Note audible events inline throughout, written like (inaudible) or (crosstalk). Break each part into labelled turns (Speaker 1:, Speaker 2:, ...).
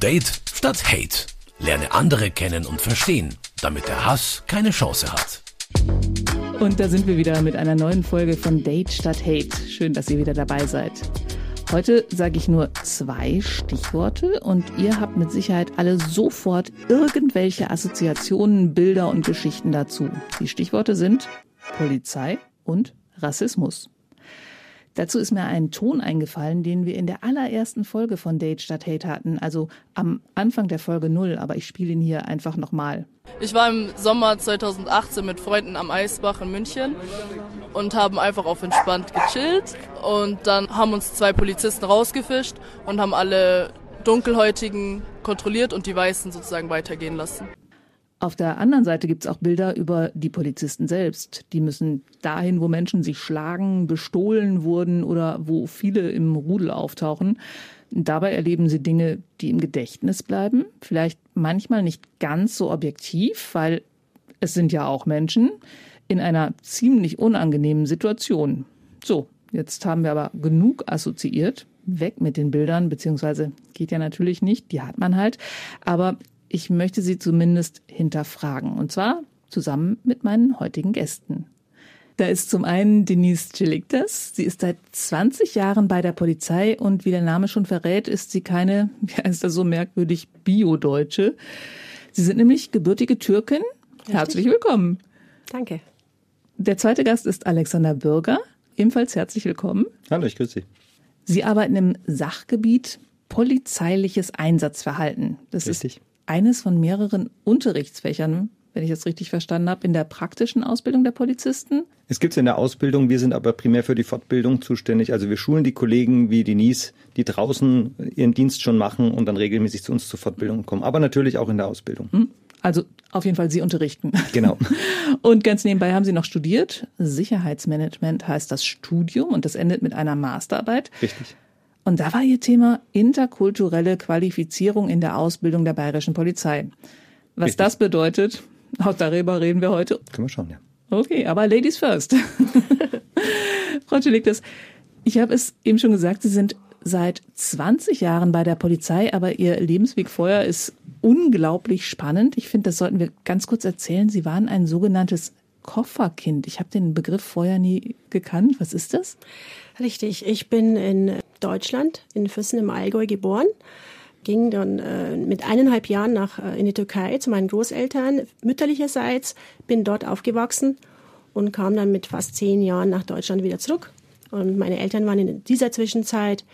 Speaker 1: Date statt Hate. Lerne andere kennen und verstehen, damit der Hass keine Chance hat.
Speaker 2: Und da sind wir wieder mit einer neuen Folge von Date statt Hate. Schön, dass ihr wieder dabei seid. Heute sage ich nur zwei Stichworte und ihr habt mit Sicherheit alle sofort irgendwelche Assoziationen, Bilder und Geschichten dazu. Die Stichworte sind Polizei und Rassismus. Dazu ist mir ein Ton eingefallen, den wir in der allerersten Folge von Date statt Hate hatten, also am Anfang der Folge null, aber ich spiele ihn hier einfach nochmal.
Speaker 3: Ich war im Sommer 2018 mit Freunden am Eisbach in München und haben einfach auf entspannt gechillt und dann haben uns zwei Polizisten rausgefischt und haben alle Dunkelhäutigen kontrolliert und die Weißen sozusagen weitergehen lassen.
Speaker 2: Auf der anderen Seite gibt es auch Bilder über die Polizisten selbst. Die müssen dahin, wo Menschen sich schlagen, bestohlen wurden oder wo viele im Rudel auftauchen. Dabei erleben sie Dinge, die im Gedächtnis bleiben. Vielleicht manchmal nicht ganz so objektiv, weil es sind ja auch Menschen in einer ziemlich unangenehmen Situation. So, jetzt haben wir aber genug assoziiert. Weg mit den Bildern, beziehungsweise geht ja natürlich nicht, die hat man halt. Aber ich möchte sie zumindest hinterfragen. Und zwar zusammen mit meinen heutigen Gästen. Da ist zum einen Denise Geliktas. Sie ist seit 20 Jahren bei der Polizei und wie der Name schon verrät, ist sie keine, (laughs) wie heißt das so merkwürdig, Bio-Deutsche. Sie sind nämlich gebürtige Türkin. Richtig. Herzlich willkommen.
Speaker 4: Danke.
Speaker 2: Der zweite Gast ist Alexander Bürger. Ebenfalls herzlich willkommen.
Speaker 5: Hallo, ich grüße Sie.
Speaker 2: Sie arbeiten im Sachgebiet polizeiliches Einsatzverhalten. Das Richtig. ist eines von mehreren Unterrichtsfächern, wenn ich das richtig verstanden habe, in der praktischen Ausbildung der Polizisten?
Speaker 5: Es gibt es in der Ausbildung, wir sind aber primär für die Fortbildung zuständig. Also wir schulen die Kollegen wie Denise, die draußen ihren Dienst schon machen und dann regelmäßig zu uns zur Fortbildung kommen. Aber natürlich auch in der Ausbildung. Hm?
Speaker 2: Also auf jeden Fall Sie unterrichten.
Speaker 5: Genau. (laughs)
Speaker 2: Und ganz nebenbei haben Sie noch studiert. Sicherheitsmanagement heißt das Studium und das endet mit einer Masterarbeit.
Speaker 5: Richtig.
Speaker 2: Und da war ihr Thema interkulturelle Qualifizierung in der Ausbildung der bayerischen Polizei. Was Richtig. das bedeutet, auch darüber reden wir heute.
Speaker 5: Können wir schauen, ja.
Speaker 2: Okay, aber Ladies first. (laughs) Frau Cheliktas, ich habe es eben schon gesagt, Sie sind seit 20 Jahren bei der Polizei, aber Ihr Lebensweg vorher ist unglaublich spannend. Ich finde, das sollten wir ganz kurz erzählen. Sie waren ein sogenanntes Kofferkind. Ich habe den Begriff vorher nie gekannt. Was ist das?
Speaker 4: Richtig. Ich bin in Deutschland, in Füssen im Allgäu geboren. Ging dann äh, mit eineinhalb Jahren nach, äh, in die Türkei zu meinen Großeltern mütterlicherseits, bin dort aufgewachsen und kam dann mit fast zehn Jahren nach Deutschland wieder zurück. Und meine Eltern waren in dieser Zwischenzeit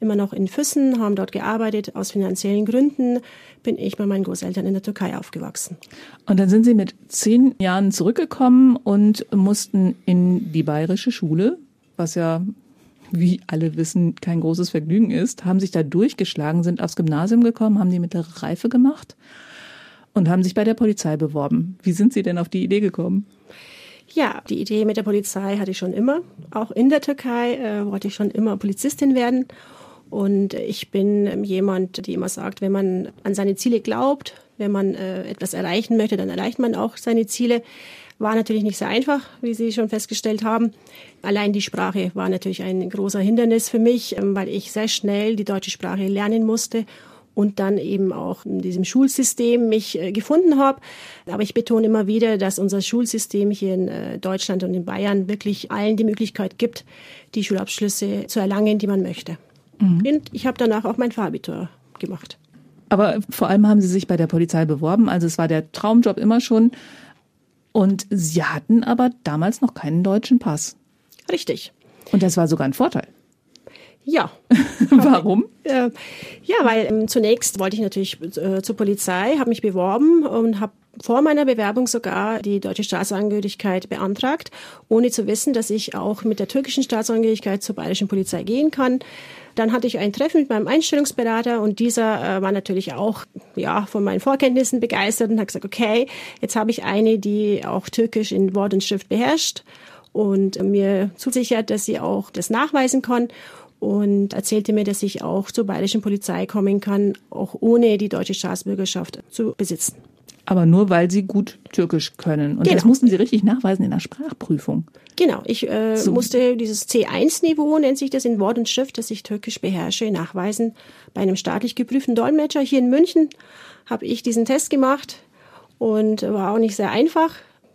Speaker 4: immer noch in Füssen, haben dort gearbeitet. Aus finanziellen Gründen bin ich bei meinen Großeltern in der Türkei aufgewachsen.
Speaker 2: Und dann sind Sie mit zehn Jahren zurückgekommen und mussten in die bayerische Schule, was ja wie alle wissen, kein großes Vergnügen ist, haben sich da durchgeschlagen, sind aufs Gymnasium gekommen, haben die mittlere Reife gemacht und haben sich bei der Polizei beworben. Wie sind Sie denn auf die Idee gekommen?
Speaker 4: Ja, die Idee mit der Polizei hatte ich schon immer. Auch in der Türkei äh, wollte ich schon immer Polizistin werden. Und ich bin jemand, die immer sagt, wenn man an seine Ziele glaubt, wenn man äh, etwas erreichen möchte, dann erreicht man auch seine Ziele. War natürlich nicht sehr einfach, wie Sie schon festgestellt haben. Allein die Sprache war natürlich ein großer Hindernis für mich, ähm, weil ich sehr schnell die deutsche Sprache lernen musste und dann eben auch in diesem Schulsystem mich äh, gefunden habe. Aber ich betone immer wieder, dass unser Schulsystem hier in äh, Deutschland und in Bayern wirklich allen die Möglichkeit gibt, die Schulabschlüsse zu erlangen, die man möchte. Mhm. Und ich habe danach auch mein Fahrbitur gemacht.
Speaker 2: Aber vor allem haben Sie sich bei der Polizei beworben. Also es war der Traumjob immer schon. Und Sie hatten aber damals noch keinen deutschen Pass.
Speaker 4: Richtig.
Speaker 2: Und das war sogar ein Vorteil.
Speaker 4: Ja. (laughs)
Speaker 2: Warum?
Speaker 4: Äh, ja, weil ähm, zunächst wollte ich natürlich äh, zur Polizei, habe mich beworben und habe vor meiner Bewerbung sogar die deutsche Staatsangehörigkeit beantragt, ohne zu wissen, dass ich auch mit der türkischen Staatsangehörigkeit zur bayerischen Polizei gehen kann. Dann hatte ich ein Treffen mit meinem Einstellungsberater und dieser äh, war natürlich auch ja von meinen Vorkenntnissen begeistert und hat gesagt, okay, jetzt habe ich eine, die auch Türkisch in Wort und Schrift beherrscht und mir zusichert, dass sie auch das nachweisen kann und erzählte mir, dass ich auch zur bayerischen Polizei kommen kann, auch ohne die deutsche Staatsbürgerschaft zu besitzen.
Speaker 2: Aber nur, weil sie gut Türkisch können. Und genau. das mussten sie richtig nachweisen in der Sprachprüfung.
Speaker 4: Genau, ich äh, so. musste dieses C1-Niveau, nennt sich das in Wort und Schrift, dass ich Türkisch beherrsche, nachweisen. Bei einem staatlich geprüften Dolmetscher hier in München habe ich diesen Test gemacht und war auch nicht sehr einfach.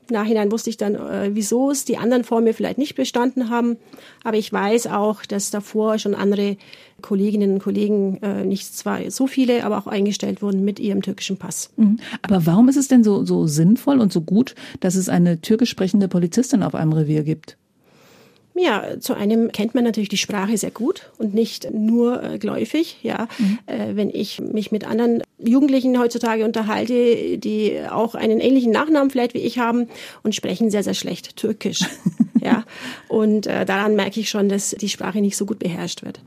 Speaker 4: Nachhinein wusste ich dann, äh, wieso es die anderen vor mir vielleicht nicht bestanden haben. Aber ich weiß auch, dass davor schon andere Kolleginnen und Kollegen, äh, nicht zwar so viele, aber auch eingestellt wurden mit ihrem türkischen Pass.
Speaker 2: Mhm. Aber warum ist es denn so, so sinnvoll und so gut, dass es eine türkisch sprechende Polizistin auf einem Revier gibt?
Speaker 4: Ja, zu einem kennt man natürlich die Sprache sehr gut und nicht nur äh, gläufig. Ja, mhm. äh, wenn ich mich mit anderen Jugendlichen heutzutage unterhalte, die auch einen ähnlichen Nachnamen vielleicht wie ich haben und sprechen sehr sehr schlecht Türkisch. (laughs) ja, und äh, daran merke ich schon, dass die Sprache nicht so gut beherrscht wird.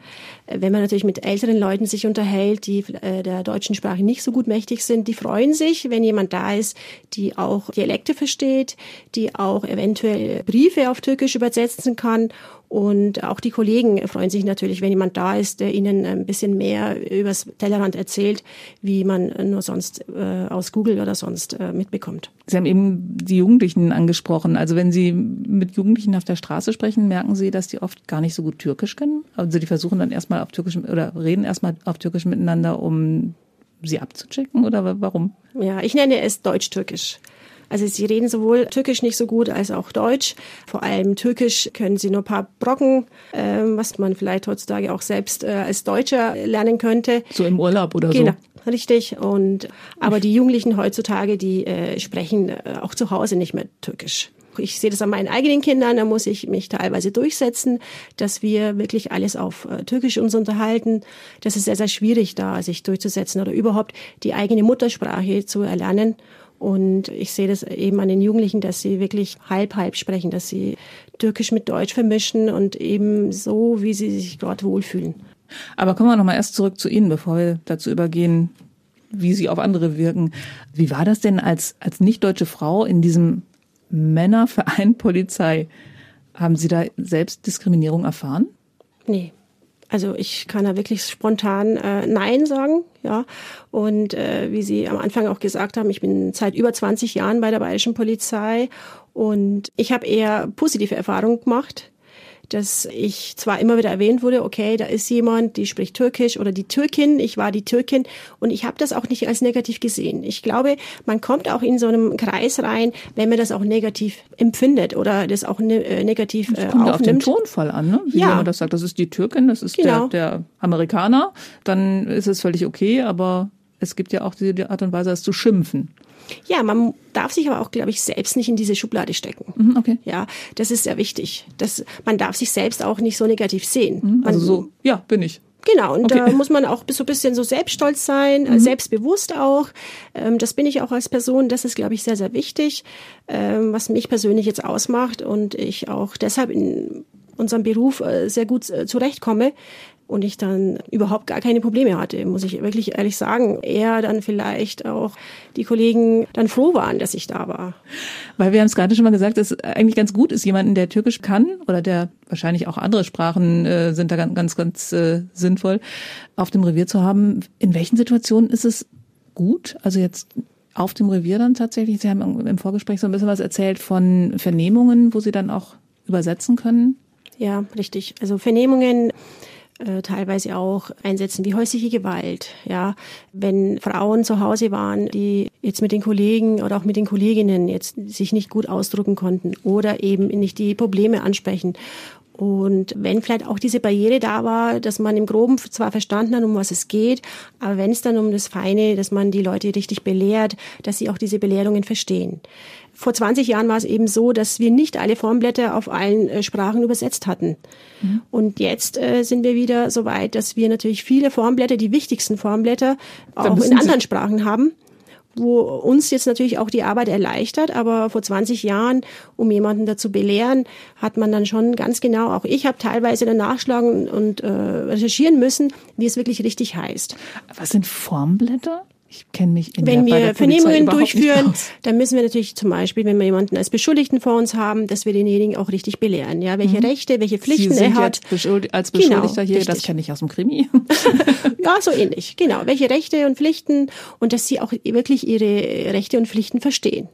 Speaker 4: Äh, wenn man natürlich mit älteren Leuten sich unterhält, die äh, der deutschen Sprache nicht so gut mächtig sind, die freuen sich, wenn jemand da ist, die auch Dialekte versteht, die auch eventuell Briefe auf Türkisch übersetzen kann kann. Und auch die Kollegen freuen sich natürlich, wenn jemand da ist, der ihnen ein bisschen mehr übers Tellerrand erzählt, wie man nur sonst äh, aus Google oder sonst äh, mitbekommt.
Speaker 2: Sie haben eben die Jugendlichen angesprochen. Also wenn Sie mit Jugendlichen auf der Straße sprechen, merken Sie, dass die oft gar nicht so gut Türkisch können. Also die versuchen dann erstmal auf Türkisch oder reden erstmal auf Türkisch miteinander, um sie abzuchecken oder warum?
Speaker 4: Ja, ich nenne es Deutsch-Türkisch. Also sie reden sowohl Türkisch nicht so gut als auch Deutsch. Vor allem Türkisch können sie nur ein paar Brocken, äh, was man vielleicht heutzutage auch selbst äh, als Deutscher lernen könnte.
Speaker 2: So im Urlaub oder
Speaker 4: genau. so. Richtig. Und aber die Jugendlichen heutzutage, die äh, sprechen äh, auch zu Hause nicht mehr Türkisch. Ich sehe das an meinen eigenen Kindern, da muss ich mich teilweise durchsetzen, dass wir wirklich alles auf äh, Türkisch uns unterhalten. Das ist sehr, sehr schwierig, da sich durchzusetzen oder überhaupt die eigene Muttersprache zu erlernen. Und ich sehe das eben an den Jugendlichen, dass sie wirklich halb-halb sprechen, dass sie Türkisch mit Deutsch vermischen und eben so, wie sie sich dort wohlfühlen.
Speaker 2: Aber kommen wir nochmal erst zurück zu Ihnen, bevor wir dazu übergehen, wie Sie auf andere wirken. Wie war das denn als, als nicht-deutsche Frau in diesem Männerverein Polizei? Haben Sie da selbst Diskriminierung erfahren?
Speaker 4: Nee, also ich kann da wirklich spontan äh, Nein sagen, ja. Und äh, wie Sie am Anfang auch gesagt haben, ich bin seit über 20 Jahren bei der Bayerischen Polizei und ich habe eher positive Erfahrungen gemacht dass ich zwar immer wieder erwähnt wurde, okay, da ist jemand, die spricht Türkisch oder die Türkin, ich war die Türkin und ich habe das auch nicht als negativ gesehen. Ich glaube, man kommt auch in so einem Kreis rein, wenn man das auch negativ empfindet oder das auch ne, äh, negativ
Speaker 2: das äh, kommt
Speaker 4: aufnimmt.
Speaker 2: auf den Tonfall an, ne? Wie ja. man das sagt, das ist die Türkin, das ist genau. der, der Amerikaner, dann ist es völlig okay, aber es gibt ja auch diese Art und Weise, es zu schimpfen.
Speaker 4: Ja, man darf sich aber auch, glaube ich, selbst nicht in diese Schublade stecken.
Speaker 2: Mhm, okay.
Speaker 4: Ja, das ist sehr wichtig. Das, man darf sich selbst auch nicht so negativ sehen.
Speaker 2: Mhm, also
Speaker 4: man,
Speaker 2: so, ja, bin ich.
Speaker 4: Genau, und okay. da muss man auch so ein bisschen so selbststolz sein, mhm. selbstbewusst auch. Ähm, das bin ich auch als Person. Das ist, glaube ich, sehr, sehr wichtig, ähm, was mich persönlich jetzt ausmacht und ich auch deshalb in unserem Beruf äh, sehr gut äh, zurechtkomme, und ich dann überhaupt gar keine Probleme hatte, muss ich wirklich ehrlich sagen. Eher dann vielleicht auch die Kollegen dann froh waren, dass ich da war.
Speaker 2: Weil wir haben es gerade schon mal gesagt, dass eigentlich ganz gut ist, jemanden, der Türkisch kann oder der wahrscheinlich auch andere Sprachen äh, sind da ganz, ganz, ganz äh, sinnvoll, auf dem Revier zu haben. In welchen Situationen ist es gut? Also jetzt auf dem Revier dann tatsächlich. Sie haben im Vorgespräch so ein bisschen was erzählt von Vernehmungen, wo Sie dann auch übersetzen können.
Speaker 4: Ja, richtig. Also Vernehmungen äh, teilweise auch Einsätzen wie häusliche Gewalt. Ja, wenn Frauen zu Hause waren, die jetzt mit den Kollegen oder auch mit den Kolleginnen jetzt sich nicht gut ausdrücken konnten oder eben nicht die Probleme ansprechen. Und wenn vielleicht auch diese Barriere da war, dass man im Groben zwar verstanden hat, um was es geht, aber wenn es dann um das Feine, dass man die Leute richtig belehrt, dass sie auch diese Belehrungen verstehen vor 20 Jahren war es eben so, dass wir nicht alle Formblätter auf allen äh, Sprachen übersetzt hatten. Mhm. Und jetzt äh, sind wir wieder so weit, dass wir natürlich viele Formblätter, die wichtigsten Formblätter, auch in anderen Sprachen haben wo uns jetzt natürlich auch die Arbeit erleichtert, aber vor 20 Jahren, um jemanden dazu belehren, hat man dann schon ganz genau, auch ich habe teilweise dann nachschlagen und äh, recherchieren müssen, wie es wirklich richtig heißt.
Speaker 2: Was sind Formblätter? Ich kenne mich in
Speaker 4: Wenn
Speaker 2: der,
Speaker 4: wir
Speaker 2: der
Speaker 4: Vernehmungen durchführen, dann müssen wir natürlich zum Beispiel, wenn wir jemanden als Beschuldigten vor uns haben, dass wir denjenigen auch richtig belehren. Ja, welche mhm. Rechte, welche Pflichten
Speaker 2: Sie sind
Speaker 4: er hat.
Speaker 2: Beschuldig als Beschuldigter genau, hier, richtig. das kenne ich aus dem Krimi. (laughs)
Speaker 4: ja, so ähnlich. Genau. Welche Rechte und Pflichten und dass sie auch wirklich ihre Rechte und Pflichten verstehen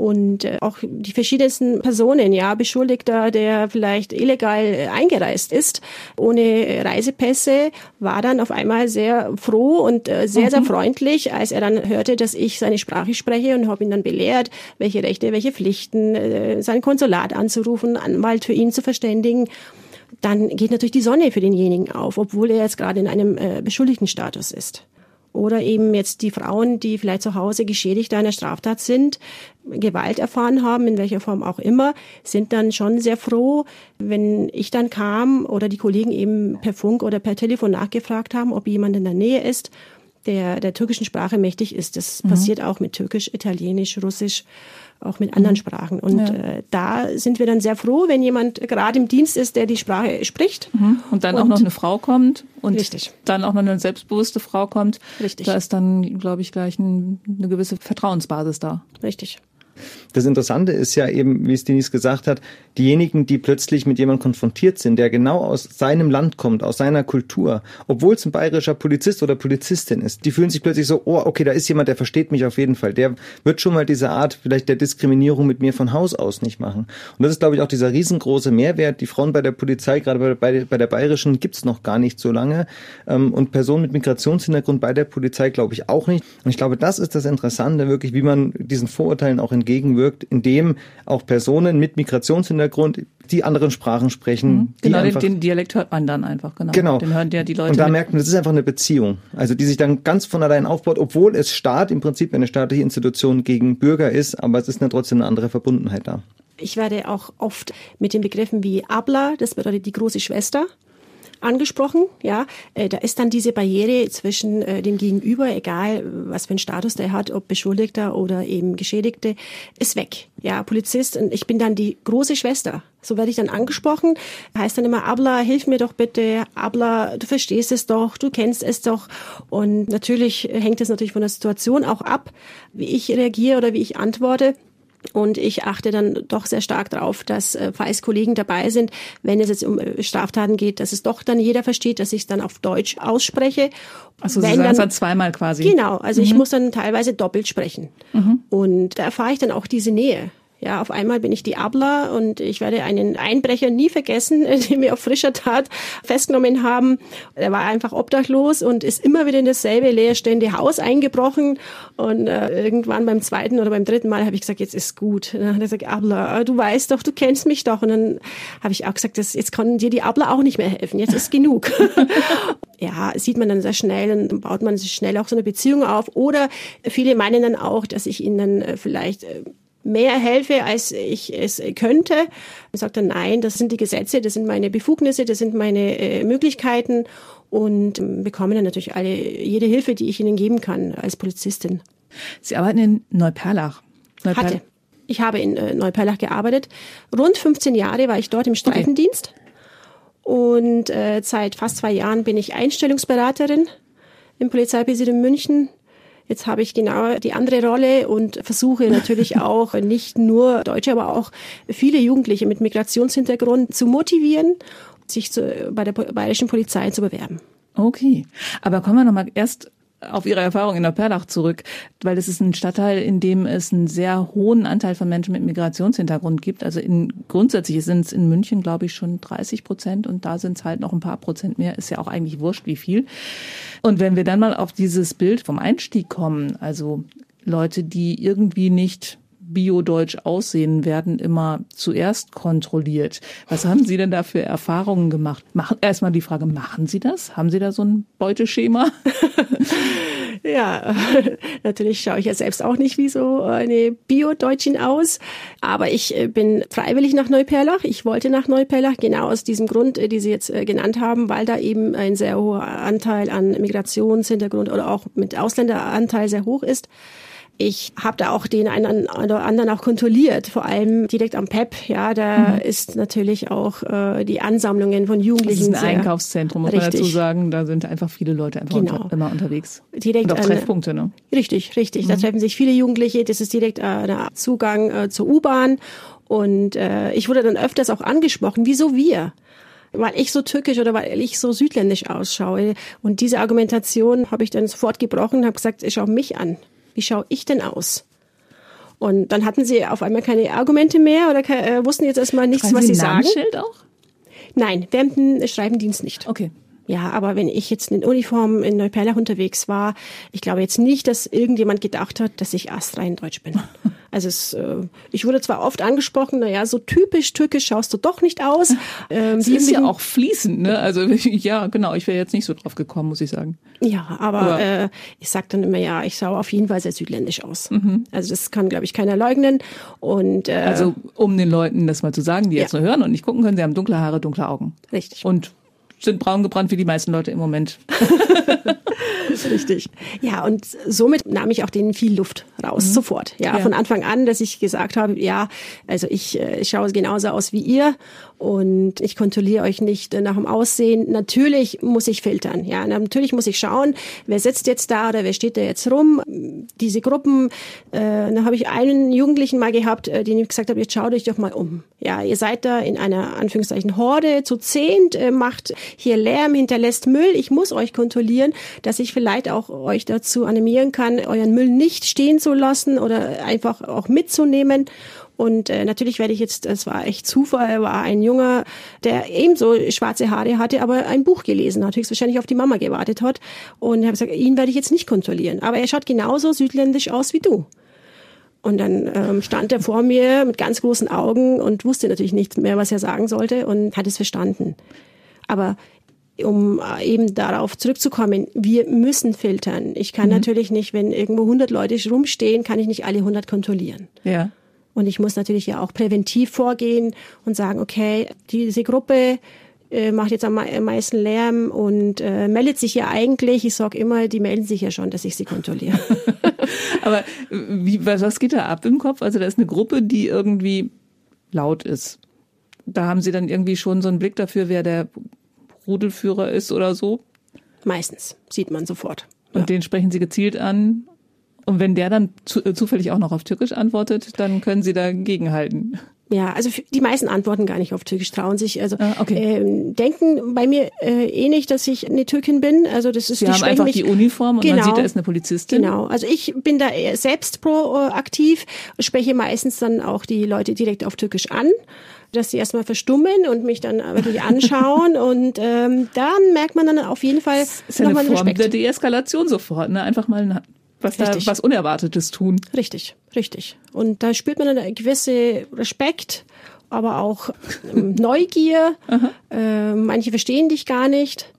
Speaker 4: und äh, auch die verschiedensten Personen, ja, Beschuldigter, der vielleicht illegal äh, eingereist ist, ohne Reisepässe, war dann auf einmal sehr froh und äh, sehr, mhm. sehr freundlich, als er dann hörte, dass ich seine Sprache spreche und habe ihn dann belehrt, welche Rechte, welche Pflichten, sein Konsulat anzurufen, Anwalt für ihn zu verständigen dann geht natürlich die Sonne für denjenigen auf, obwohl er jetzt gerade in einem äh, beschuldigten Status ist. Oder eben jetzt die Frauen, die vielleicht zu Hause geschädigt einer Straftat sind, Gewalt erfahren haben, in welcher Form auch immer, sind dann schon sehr froh, wenn ich dann kam oder die Kollegen eben per Funk oder per Telefon nachgefragt haben, ob jemand in der Nähe ist, der der türkischen Sprache mächtig ist. Das mhm. passiert auch mit Türkisch, Italienisch, Russisch auch mit anderen mhm. Sprachen. Und ja. äh, da sind wir dann sehr froh, wenn jemand gerade im Dienst ist, der die Sprache spricht.
Speaker 2: Mhm. Und dann und auch noch eine Frau kommt und richtig. dann auch noch eine selbstbewusste Frau kommt. Richtig. Da ist dann, glaube ich, gleich ein, eine gewisse Vertrauensbasis da.
Speaker 4: Richtig.
Speaker 5: Das Interessante ist ja eben, wie es Denise gesagt hat, diejenigen, die plötzlich mit jemandem konfrontiert sind, der genau aus seinem Land kommt, aus seiner Kultur, obwohl es ein bayerischer Polizist oder Polizistin ist, die fühlen sich plötzlich so, oh, okay, da ist jemand, der versteht mich auf jeden Fall. Der wird schon mal diese Art vielleicht der Diskriminierung mit mir von Haus aus nicht machen. Und das ist, glaube ich, auch dieser riesengroße Mehrwert. Die Frauen bei der Polizei, gerade bei, bei der bayerischen, gibt's noch gar nicht so lange. Ähm, und Personen mit Migrationshintergrund bei der Polizei, glaube ich, auch nicht. Und ich glaube, das ist das Interessante, wirklich, wie man diesen Vorurteilen auch entgegenwirkt, indem auch Personen mit Migrationshintergrund die anderen Sprachen sprechen. Mhm.
Speaker 2: Genau, den, den, Dialekt hört man dann einfach, genau.
Speaker 5: Genau.
Speaker 2: Den hören ja die Leute.
Speaker 5: Und da merkt man, das ist einfach eine Beziehung. Also die sich dann ganz von allein aufbaut, obwohl es Staat im Prinzip eine staatliche Institution gegen Bürger ist, aber es ist dann trotzdem eine andere Verbundenheit da.
Speaker 4: Ich werde auch oft mit den Begriffen wie Abla, das bedeutet die große Schwester, angesprochen. Ja, äh, da ist dann diese Barriere zwischen äh, dem Gegenüber, egal was für einen Status der hat, ob Beschuldigter oder eben Geschädigte, ist weg. Ja, Polizist und ich bin dann die große Schwester. So werde ich dann angesprochen. Heißt dann immer, Abla, hilf mir doch bitte. Abla, du verstehst es doch, du kennst es doch. Und natürlich hängt es natürlich von der Situation auch ab, wie ich reagiere oder wie ich antworte. Und ich achte dann doch sehr stark darauf, dass äh, falls Kollegen dabei sind, wenn es jetzt um äh, Straftaten geht, dass es doch dann jeder versteht, dass ich es dann auf Deutsch ausspreche.
Speaker 2: Also Sie sagen es dann zweimal quasi.
Speaker 4: Genau, also mhm. ich muss dann teilweise doppelt sprechen. Mhm. Und da erfahre ich dann auch diese Nähe. Ja, auf einmal bin ich die Abler und ich werde einen Einbrecher nie vergessen, (laughs) den wir auf frischer Tat festgenommen haben. Er war einfach obdachlos und ist immer wieder in dasselbe leerstehende Haus eingebrochen. Und äh, irgendwann beim zweiten oder beim dritten Mal habe ich gesagt, jetzt ist gut. Und dann hat er gesagt, Abler, du weißt doch, du kennst mich doch. Und dann habe ich auch gesagt, das, jetzt kann dir die Abler auch nicht mehr helfen. Jetzt ist genug. (laughs) ja, sieht man dann sehr schnell und baut man sich schnell auch so eine Beziehung auf. Oder viele meinen dann auch, dass ich ihnen äh, vielleicht äh, mehr helfe, als ich es könnte. Ich sagt er, nein, das sind die Gesetze, das sind meine Befugnisse, das sind meine äh, Möglichkeiten und ähm, bekommen dann natürlich alle, jede Hilfe, die ich ihnen geben kann als Polizistin.
Speaker 2: Sie arbeiten in Neuperlach.
Speaker 4: Neuperlach. Hatte. Ich habe in äh, Neuperlach gearbeitet. Rund 15 Jahre war ich dort im Streifendienst. Okay. Und äh, seit fast zwei Jahren bin ich Einstellungsberaterin im Polizeipräsidium München Jetzt habe ich genau die andere Rolle und versuche natürlich (laughs) auch nicht nur Deutsche, aber auch viele Jugendliche mit Migrationshintergrund zu motivieren, sich zu, bei der bayerischen Polizei zu bewerben.
Speaker 2: Okay, aber kommen wir noch mal erst auf Ihre Erfahrung in der Perlach zurück, weil es ist ein Stadtteil, in dem es einen sehr hohen Anteil von Menschen mit Migrationshintergrund gibt. Also in, grundsätzlich sind es in München, glaube ich, schon 30 Prozent und da sind es halt noch ein paar Prozent mehr. Ist ja auch eigentlich wurscht, wie viel. Und wenn wir dann mal auf dieses Bild vom Einstieg kommen, also Leute, die irgendwie nicht biodeutsch aussehen, werden immer zuerst kontrolliert. Was haben Sie denn da für Erfahrungen gemacht? Machen, erstmal die Frage, machen Sie das? Haben Sie da so ein Beuteschema? (laughs)
Speaker 4: ja, (laughs) natürlich schaue ich ja selbst auch nicht wie so eine Bio-Deutschin aus. Aber ich äh, bin freiwillig nach Neuperlach. Ich wollte nach Neuperlach, genau aus diesem Grund, äh, die Sie jetzt äh, genannt haben, weil da eben ein sehr hoher Anteil an Migrationshintergrund oder auch mit Ausländeranteil sehr hoch ist. Ich habe da auch den einen oder anderen auch kontrolliert, vor allem direkt am PEP. Ja, da mhm. ist natürlich auch äh, die Ansammlungen von Jugendlichen.
Speaker 2: Das ist ein Einkaufszentrum, muss richtig. man dazu sagen. Da sind einfach viele Leute einfach genau. unter, immer unterwegs.
Speaker 4: Direkt
Speaker 2: Und auch Treffpunkte, ne?
Speaker 4: Richtig, richtig. Mhm. Da treffen sich viele Jugendliche. Das ist direkt äh, der Zugang äh, zur U-Bahn. Und äh, ich wurde dann öfters auch angesprochen, wieso wir? weil ich so türkisch oder weil ich so südländisch ausschaue. Und diese Argumentation habe ich dann sofort gebrochen und habe gesagt, schau mich an. Wie schaue ich denn aus? Und dann hatten sie auf einmal keine Argumente mehr oder äh, wussten jetzt erstmal nichts,
Speaker 2: Schreiben
Speaker 4: was sie,
Speaker 2: sie
Speaker 4: sagen.
Speaker 2: Schild auch?
Speaker 4: Nein, während dem Schreibendienst nicht.
Speaker 2: Okay.
Speaker 4: Ja, aber wenn ich jetzt in Uniform in Neuperlach unterwegs war, ich glaube jetzt nicht, dass irgendjemand gedacht hat, dass ich astrein Deutsch bin. (laughs) Also es, äh, ich wurde zwar oft angesprochen, naja, so typisch türkisch schaust du doch nicht aus. (laughs)
Speaker 2: Ähm, Sie ist ja auch fließend, ne? Also (laughs) ja, genau, ich wäre jetzt nicht so drauf gekommen, muss ich sagen.
Speaker 4: Ja, aber, aber äh, ich sag dann immer, ja, ich schaue auf jeden Fall sehr südländisch aus. Mhm. Also das kann, glaube ich, keiner leugnen. Und äh,
Speaker 2: Also um den Leuten das mal zu sagen, die ja. jetzt nur hören und nicht gucken können, sie haben dunkle Haare, dunkle Augen.
Speaker 4: Richtig.
Speaker 2: Und sind braun gebrannt wie die meisten Leute im Moment. (laughs)
Speaker 4: Richtig. Ja, und somit nahm ich auch denen viel Luft raus, mhm. sofort. Ja, ja, von Anfang an, dass ich gesagt habe, ja, also ich, ich äh, schaue genauso aus wie ihr und ich kontrolliere euch nicht nach dem Aussehen. Natürlich muss ich filtern. Ja, natürlich muss ich schauen, wer sitzt jetzt da oder wer steht da jetzt rum. Diese Gruppen, äh, da habe ich einen Jugendlichen mal gehabt, äh, den ich gesagt habe, jetzt schaut euch doch mal um. Ja, ihr seid da in einer Anführungszeichen Horde zu zehnt, äh, macht hier Lärm, hinterlässt Müll. Ich muss euch kontrollieren, dass ich vielleicht auch euch dazu animieren kann, euren Müll nicht stehen zu lassen oder einfach auch mitzunehmen. Und äh, natürlich werde ich jetzt, das war echt Zufall, war ein Junge, der ebenso schwarze Haare hatte, aber ein Buch gelesen hat, höchstwahrscheinlich auf die Mama gewartet hat. Und ich habe gesagt, ihn werde ich jetzt nicht kontrollieren. Aber er schaut genauso südländisch aus wie du. Und dann ähm, stand er vor mir mit ganz großen Augen und wusste natürlich nicht mehr, was er sagen sollte und hat es verstanden. Aber um äh, eben darauf zurückzukommen, wir müssen filtern. Ich kann mhm. natürlich nicht, wenn irgendwo 100 Leute rumstehen, kann ich nicht alle 100 kontrollieren.
Speaker 2: Ja.
Speaker 4: Und ich muss natürlich ja auch präventiv vorgehen und sagen, okay, diese Gruppe äh, macht jetzt am meisten Lärm und äh, meldet sich ja eigentlich. Ich sage immer, die melden sich ja schon, dass ich sie kontrolliere. (laughs)
Speaker 2: Aber wie, was geht da ab im Kopf? Also da ist eine Gruppe, die irgendwie laut ist. Da haben Sie dann irgendwie schon so einen Blick dafür, wer der Rudelführer ist oder so?
Speaker 4: Meistens sieht man sofort.
Speaker 2: Und ja. den sprechen Sie gezielt an und wenn der dann zu, äh, zufällig auch noch auf Türkisch antwortet, dann können Sie dagegen halten.
Speaker 4: Ja, also die meisten antworten gar nicht auf Türkisch, trauen sich, also ah, okay. äh, denken bei mir äh, eh nicht, dass ich eine Türkin bin. Also das ist
Speaker 2: Sie
Speaker 4: die
Speaker 2: haben einfach
Speaker 4: mich,
Speaker 2: die Uniform und genau, man sieht, da ist eine Polizistin.
Speaker 4: Genau, also ich bin da selbst proaktiv, spreche meistens dann auch die Leute direkt auf Türkisch an dass sie erstmal verstummen und mich dann wirklich (laughs) anschauen und ähm, dann merkt man dann auf jeden Fall
Speaker 2: das ist nochmal eine Form Respekt. der Deeskalation sofort, ne? Einfach mal was richtig. da was Unerwartetes tun.
Speaker 4: Richtig, richtig. Und da spürt man einen gewissen Respekt, aber auch ähm, (laughs) Neugier. äh, manche verstehen dich gar nicht.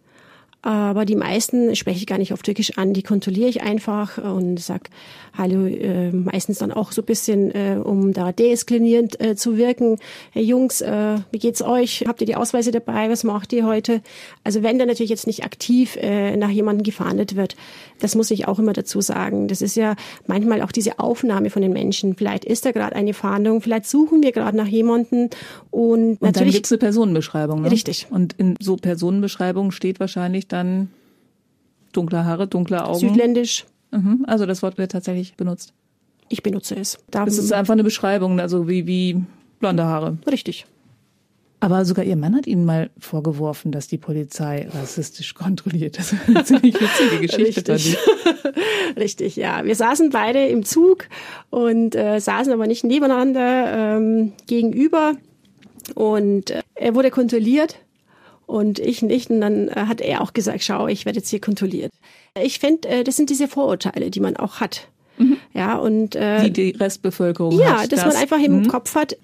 Speaker 4: Aber die meisten spreche ich gar nicht auf Türkisch an, die kontrolliere ich einfach und sag Hallo, äh, meistens dann auch so ein bisschen, äh, um da deeskalierend äh, zu wirken. Hey Jungs, äh, wie geht's euch? Habt ihr die Ausweise dabei? Was macht ihr heute? Also wenn da natürlich jetzt nicht aktiv äh, nach jemandem gefahndet wird, das muss ich auch immer dazu sagen. Das ist ja manchmal auch diese Aufnahme von den Menschen. Vielleicht ist da gerade eine Fahndung, vielleicht suchen wir gerade nach jemandem und,
Speaker 2: und natürlich dann gibt's eine Personenbeschreibung. Ne?
Speaker 4: Richtig.
Speaker 2: Und in so Personenbeschreibungen steht wahrscheinlich dann dunkle Haare, dunkle Augen.
Speaker 4: Südländisch.
Speaker 2: Mhm. Also das Wort wird tatsächlich benutzt.
Speaker 4: Ich benutze es.
Speaker 2: Es ist einfach eine Beschreibung, also wie, wie blonde Haare.
Speaker 4: Richtig.
Speaker 2: Aber sogar Ihr Mann hat Ihnen mal vorgeworfen, dass die Polizei rassistisch kontrolliert. (laughs) Das ist eine ziemlich witzige Geschichte.
Speaker 4: Richtig. (laughs) Richtig, ja. Wir saßen beide im Zug und äh, saßen aber nicht nebeneinander ähm, gegenüber. Und äh, er wurde kontrolliert und ich nicht. Und dann äh, hat er auch gesagt, schau, ich werde jetzt hier kontrolliert. Ich finde, äh, das sind diese Vorurteile, die man auch hat. Mhm. Ja, und
Speaker 2: äh, die die Restbevölkerung
Speaker 4: ja, dass das. man einfach im mhm. Kopf hat,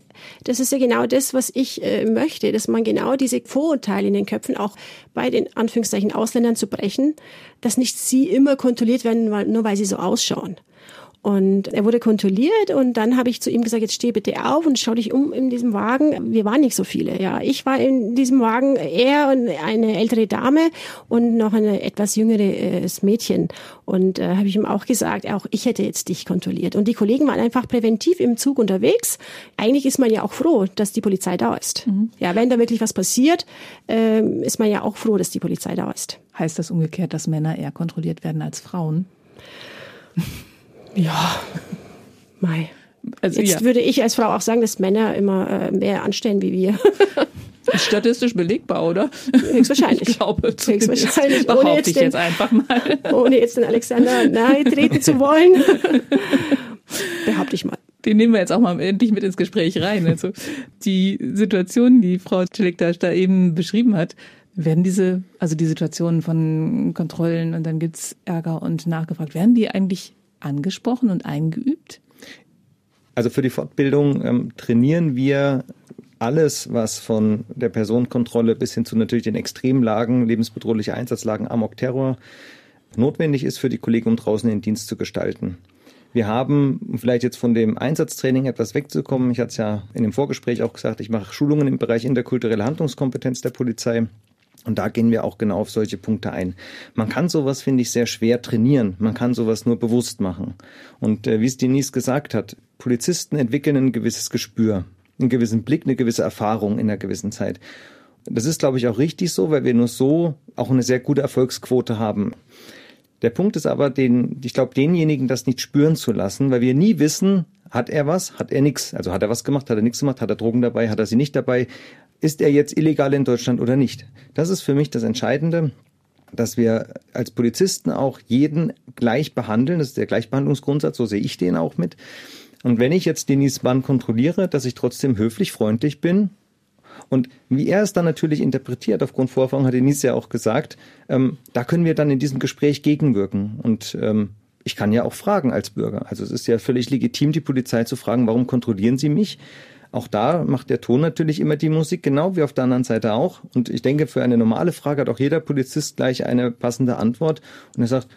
Speaker 4: das ist ja genau das, was ich äh, möchte, dass man genau diese Vorurteile in den Köpfen auch bei den Anführungszeichen Ausländern zu brechen, dass nicht sie immer kontrolliert werden, weil, nur weil sie so ausschauen. Und er wurde kontrolliert und dann habe ich zu ihm gesagt, jetzt steh bitte auf und schau dich um in diesem Wagen. Wir waren nicht so viele, ja. Ich war in diesem Wagen, er und eine ältere Dame und noch ein etwas jüngeres Mädchen. Und äh, habe ich ihm auch gesagt, auch ich hätte jetzt dich kontrolliert. Und die Kollegen waren einfach präventiv im Zug unterwegs. Eigentlich ist man ja auch froh, dass die Polizei da ist. Mhm. Ja, wenn da wirklich was passiert, äh, ist man ja auch froh, dass die Polizei da ist.
Speaker 2: Heißt das umgekehrt, dass Männer eher kontrolliert werden als Frauen?
Speaker 4: Ja, Mai. Also, Jetzt ja. würde ich als Frau auch sagen, dass Männer immer äh, mehr anstellen wie wir. (laughs)
Speaker 2: Statistisch belegbar, oder?
Speaker 4: Höchstwahrscheinlich.
Speaker 2: Ich glaube,
Speaker 4: höchstwahrscheinlich.
Speaker 2: Behaupte ohne jetzt, ich (laughs) jetzt einfach mal.
Speaker 4: Ohne jetzt den Alexander nahe treten zu wollen. (laughs) Behaupte ich mal.
Speaker 2: Den nehmen wir jetzt auch mal endlich mit ins Gespräch rein. Also die Situation, die Frau Celiktas da eben beschrieben hat, werden diese, also die Situationen von Kontrollen und dann gibt's Ärger und nachgefragt, werden die eigentlich angesprochen und eingeübt?
Speaker 5: Also für die Fortbildung ähm, trainieren wir alles, was von der Personenkontrolle bis hin zu natürlich den Extremlagen, lebensbedrohliche Einsatzlagen, Amok, Terror notwendig ist für die Kollegen, um draußen den Dienst zu gestalten. Wir haben, um vielleicht jetzt von dem Einsatztraining etwas wegzukommen, ich hatte es ja in dem Vorgespräch auch gesagt, ich mache Schulungen im Bereich interkulturelle Handlungskompetenz der Polizei. Und da gehen wir auch genau auf solche Punkte ein. Man kann sowas, finde ich, sehr schwer trainieren. Man kann sowas nur bewusst machen. Und äh, wie es Denise gesagt hat, Polizisten entwickeln ein gewisses Gespür, einen gewissen Blick, eine gewisse Erfahrung in einer gewissen Zeit. Das ist, glaube ich, auch richtig so, weil wir nur so auch eine sehr gute Erfolgsquote haben. Der Punkt ist aber, den, ich glaube, denjenigen das nicht spüren zu lassen, weil wir nie wissen, hat er was, hat er nichts. Also hat er was gemacht, hat er nichts gemacht, hat er Drogen dabei, hat er sie nicht dabei, ist er jetzt illegal in Deutschland oder nicht? Das ist für mich das Entscheidende, dass wir als Polizisten auch jeden gleich behandeln. Das ist der Gleichbehandlungsgrundsatz, so sehe ich den auch mit. Und wenn ich jetzt Denis Mann kontrolliere, dass ich trotzdem höflich, freundlich bin, und wie er es dann natürlich interpretiert, aufgrund Vorerfahrung hat Denis ja auch gesagt, ähm, da können wir dann in diesem Gespräch gegenwirken. Und ähm, ich kann ja auch fragen als Bürger. Also es ist ja völlig legitim, die Polizei zu fragen, warum kontrollieren Sie mich? Auch da macht der Ton natürlich immer die Musik, genau wie auf der anderen Seite auch. Und ich denke, für eine normale Frage hat auch jeder Polizist gleich eine passende Antwort. Und er sagt,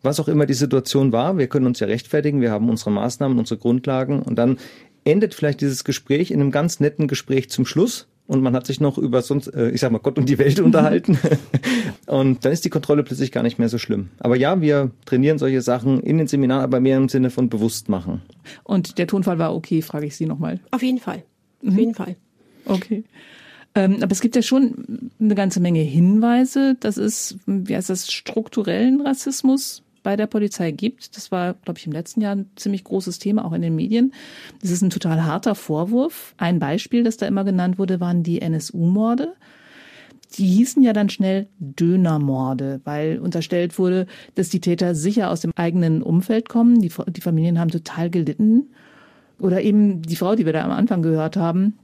Speaker 5: was auch immer die Situation war, wir können uns ja rechtfertigen, wir haben unsere Maßnahmen, unsere Grundlagen. Und dann endet vielleicht dieses Gespräch in einem ganz netten Gespräch zum Schluss und man hat sich noch über sonst, äh, ich sag mal, Gott und die Welt (laughs) unterhalten. (laughs) und dann ist die Kontrolle plötzlich gar nicht mehr so schlimm. Aber ja, wir trainieren solche Sachen in den Seminaren, aber mehr im Sinne von bewusst machen.
Speaker 2: Und der Tonfall war okay, frage ich Sie nochmal.
Speaker 4: Auf jeden Fall. Auf mhm. jeden Fall.
Speaker 2: Okay. Ähm, aber es gibt ja schon eine ganze Menge Hinweise, dass es, wie heißt das, strukturellen Rassismus bei der Polizei gibt. Das war, glaube ich, im letzten Jahr ein ziemlich großes Thema, auch in den Medien. Das ist ein total harter Vorwurf. Ein Beispiel, das da immer genannt wurde, waren die NSU-Morde. Die hießen ja dann schnell Dönermorde, weil unterstellt wurde, dass die Täter sicher aus dem eigenen Umfeld kommen. Die, die Familien haben total gelitten. Oder eben die Frau, die wir da am Anfang gehört haben,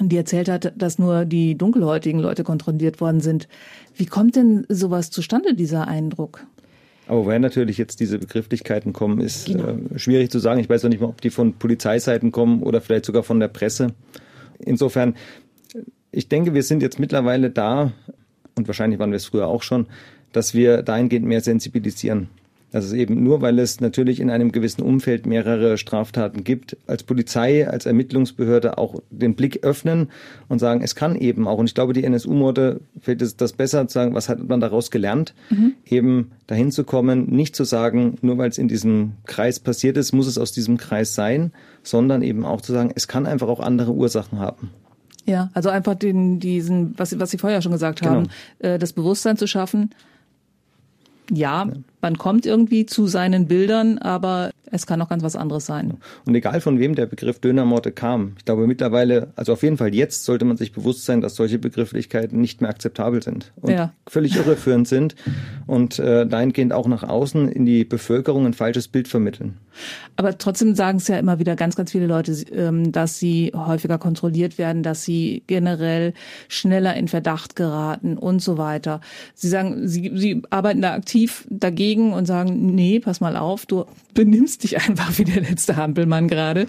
Speaker 2: die erzählt hat, dass nur die dunkelhäutigen Leute kontrolliert worden sind. Wie kommt denn sowas zustande, dieser Eindruck?
Speaker 5: Aber woher natürlich jetzt diese Begrifflichkeiten kommen, ist genau. äh, schwierig zu sagen. Ich weiß auch nicht mal, ob die von Polizeiseiten kommen oder vielleicht sogar von der Presse. Insofern, ich denke, wir sind jetzt mittlerweile da, und wahrscheinlich waren wir es früher auch schon, dass wir dahingehend mehr sensibilisieren. Also eben nur, weil es natürlich in einem gewissen Umfeld mehrere Straftaten gibt, als Polizei, als Ermittlungsbehörde auch den Blick öffnen und sagen, es kann eben auch, und ich glaube, die NSU-Morde fällt es das besser zu sagen, was hat man daraus gelernt, mhm. eben dahin zu kommen, nicht zu sagen, nur weil es in diesem Kreis passiert ist, muss es aus diesem Kreis sein, sondern eben auch zu sagen, es kann einfach auch andere Ursachen haben.
Speaker 2: Ja, also einfach den, diesen, was, was Sie vorher schon gesagt genau. haben, äh, das Bewusstsein zu schaffen, ja, man kommt irgendwie zu seinen Bildern, aber es kann auch ganz was anderes sein.
Speaker 5: Und egal von wem der Begriff Dönermorte kam, ich glaube mittlerweile, also auf jeden Fall jetzt sollte man sich bewusst sein, dass solche Begrifflichkeiten nicht mehr akzeptabel sind und ja. völlig irreführend sind und äh, dahingehend auch nach außen in die Bevölkerung ein falsches Bild vermitteln.
Speaker 2: Aber trotzdem sagen es ja immer wieder ganz, ganz viele Leute, ähm, dass sie häufiger kontrolliert werden, dass sie generell schneller in Verdacht geraten und so weiter. Sie sagen, sie, sie arbeiten da aktiv dagegen und sagen, nee, pass mal auf, du benimmst dich einfach wie der letzte Hampelmann gerade.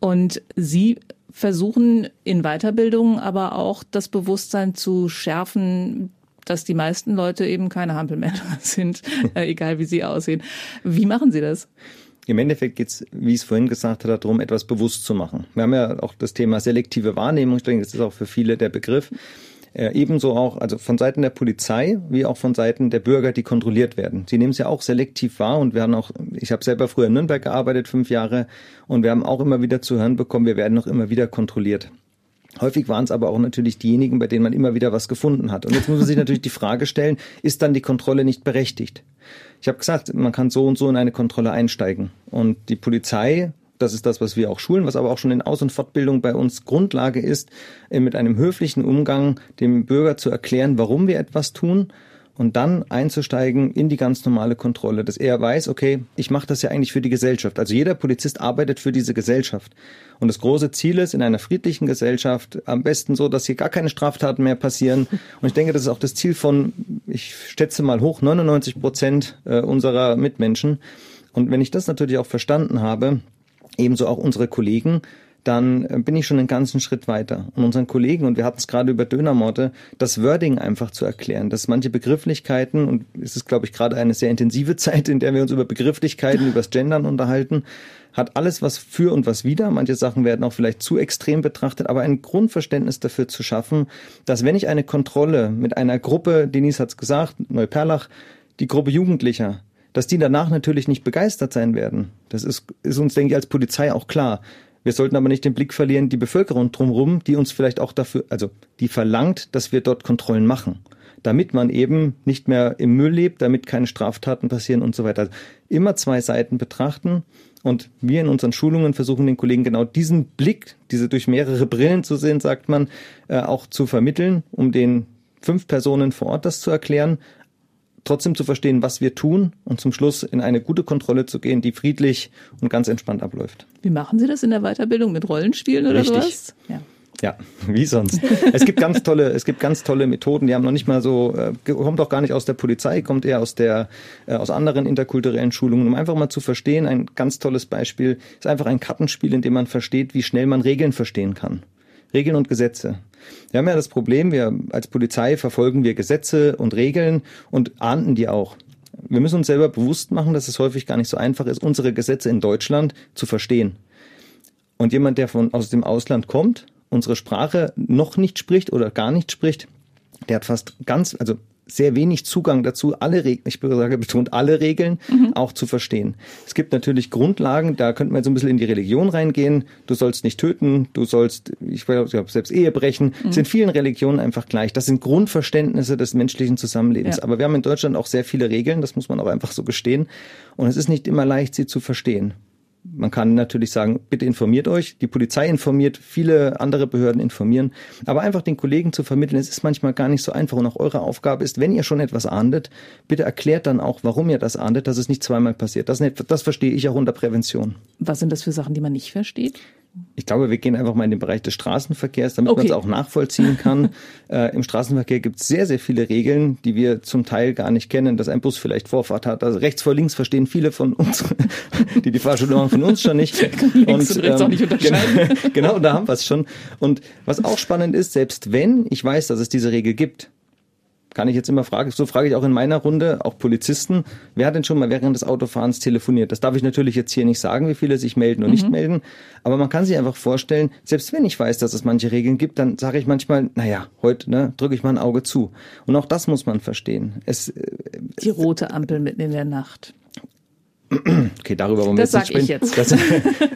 Speaker 2: Und sie versuchen in Weiterbildung aber auch das Bewusstsein zu schärfen, dass die meisten Leute eben keine Hampelmänner (laughs) sind, äh, egal wie sie aussehen. Wie machen Sie das?
Speaker 5: Im Endeffekt geht es, wie ich es vorhin gesagt habe, darum, etwas bewusst zu machen. Wir haben ja auch das Thema selektive Wahrnehmung. Ich denke, das ist auch für viele der Begriff. Ebenso auch, also von Seiten der Polizei wie auch von Seiten der Bürger, die kontrolliert werden. Sie nehmen es ja auch selektiv wahr und wir haben auch, ich habe selber früher in Nürnberg gearbeitet, fünf Jahre, und wir haben auch immer wieder zu hören bekommen, wir werden noch immer wieder kontrolliert. Häufig waren es aber auch natürlich diejenigen, bei denen man immer wieder was gefunden hat. Und jetzt muss man sich natürlich die Frage stellen, ist dann die Kontrolle nicht berechtigt? Ich habe gesagt, man kann so und so in eine Kontrolle einsteigen. Und die Polizei das ist das, was wir auch schulen, was aber auch schon in Aus- und Fortbildung bei uns Grundlage ist, äh, mit einem höflichen Umgang dem Bürger zu erklären, warum wir etwas tun und dann einzusteigen in die ganz normale Kontrolle, dass er weiß, okay, ich mache das ja eigentlich für die Gesellschaft. Also jeder Polizist arbeitet für diese Gesellschaft. Und das große Ziel ist, in einer friedlichen Gesellschaft, am besten so, dass hier gar keine Straftaten mehr passieren. (laughs) Und ich denke, das ist auch das Ziel von, ich schätze mal hoch, 99 Prozent äh, unserer Mitmenschen. Und wenn ich das natürlich auch verstanden habe, ebenso auch unsere Kollegen, dann äh, bin ich schon einen ganzen Schritt weiter. Und unseren Kollegen, und wir hatten es gerade über Dönermorte, das Wording einfach zu erklären, dass manche Begrifflichkeiten, und es ist, glaube ich, gerade eine sehr intensive (laughs) Zeit, in der wir uns über Begrifflichkeiten, über das Gendern unterhalten, hat alles was für und was wider. Manche Sachen werden auch vielleicht zu extrem betrachtet, aber ein Grundverständnis dafür zu schaffen, dass wenn ich eine Kontrolle mit einer Gruppe, Denise hat es gesagt, Neuperlach, die Gruppe Jugendlicher, dass die danach natürlich nicht begeistert sein werden. Das ist, ist uns, denke ich, als Polizei auch klar. Wir sollten aber nicht den Blick verlieren, die Bevölkerung drumherum, die uns vielleicht auch dafür, also die verlangt, dass wir dort Kontrollen machen, damit man eben nicht mehr im Müll lebt, damit keine Straftaten passieren und so weiter. Also immer zwei Seiten betrachten und wir in unseren Schulungen versuchen den Kollegen genau diesen Blick, diese durch mehrere Brillen zu sehen, sagt man, äh, auch zu vermitteln, um den fünf Personen vor Ort das zu erklären, trotzdem zu verstehen, was wir tun und zum Schluss in eine gute Kontrolle zu gehen, die friedlich und ganz entspannt abläuft.
Speaker 2: Wie machen Sie das in der Weiterbildung mit Rollenspielen oder
Speaker 5: Richtig.
Speaker 2: sowas?
Speaker 5: Ja. Ja, (laughs) wie sonst. es gibt ganz tolle, es gibt ganz tolle Methoden. Die haben noch nicht mal so, äh, kommt auch gar nicht aus der Polizei, kommt eher aus der, äh, aus anderen interkulturellen Schulungen, um einfach mal zu verstehen. Ein ganz tolles Beispiel ist einfach ein Kartenspiel, in dem man versteht, wie schnell man Regeln verstehen kann. Regeln und Gesetze. Wir haben ja das Problem, wir als Polizei verfolgen wir Gesetze und Regeln und ahnden die auch. Wir müssen uns selber bewusst machen, dass es häufig gar nicht so einfach ist, unsere Gesetze in Deutschland zu verstehen. Und jemand, der von, aus dem Ausland kommt, unsere Sprache noch nicht spricht oder gar nicht spricht, der hat fast ganz, also sehr wenig Zugang dazu, alle Regeln, ich sage betont alle Regeln mhm. auch zu verstehen. Es gibt natürlich Grundlagen, da könnte man so ein bisschen in die Religion reingehen. Du sollst nicht töten, du sollst, ich glaube, selbst Ehe brechen. Mhm. sind vielen Religionen einfach gleich. Das sind Grundverständnisse des menschlichen Zusammenlebens. Ja. Aber wir haben in Deutschland auch sehr viele Regeln, das muss man auch einfach so gestehen. Und es ist nicht immer leicht, sie zu verstehen man kann natürlich sagen, bitte informiert euch. Die Polizei informiert, viele andere Behörden informieren. Aber einfach den Kollegen zu vermitteln, es ist manchmal gar nicht so einfach. Und auch eure Aufgabe ist, wenn ihr schon etwas ahndet, bitte erklärt dann auch, warum ihr das ahndet, dass es nicht zweimal passiert. Das, das verstehe ich auch unter Prävention.
Speaker 2: Was sind das für Sachen, die man nicht versteht?
Speaker 5: Ich glaube, wir gehen einfach mal in den Bereich des Straßenverkehrs, damit okay. man es auch nachvollziehen kann. (laughs) äh, Im Straßenverkehr gibt es sehr, sehr viele Regeln, die wir zum Teil gar nicht kennen, dass ein Bus vielleicht Vorfahrt hat. Also rechts vor links verstehen viele von uns, (laughs) die die Fahrschule machen, von uns schon nicht. (laughs)
Speaker 2: links und, und rechts ähm, auch nicht unterscheiden.
Speaker 5: Genau, genau da haben wir es schon. Und was auch spannend ist, selbst wenn ich weiß, dass es diese Regel gibt, kann ich jetzt immer fragen, so frage ich auch in meiner Runde, auch Polizisten, wer hat denn schon mal während des Autofahrens telefoniert? Das darf ich natürlich jetzt hier nicht sagen, wie viele sich melden und mhm. nicht melden, aber man kann sich einfach vorstellen, selbst wenn ich weiß, dass es manche Regeln gibt, dann sage ich manchmal, naja, heute ne, drücke ich mal ein Auge zu. Und auch das muss man verstehen. Es,
Speaker 2: äh, Die rote Ampel mitten in der Nacht.
Speaker 5: Okay, darüber wollen wir
Speaker 2: das jetzt nicht sprechen. Ich
Speaker 5: jetzt. Das,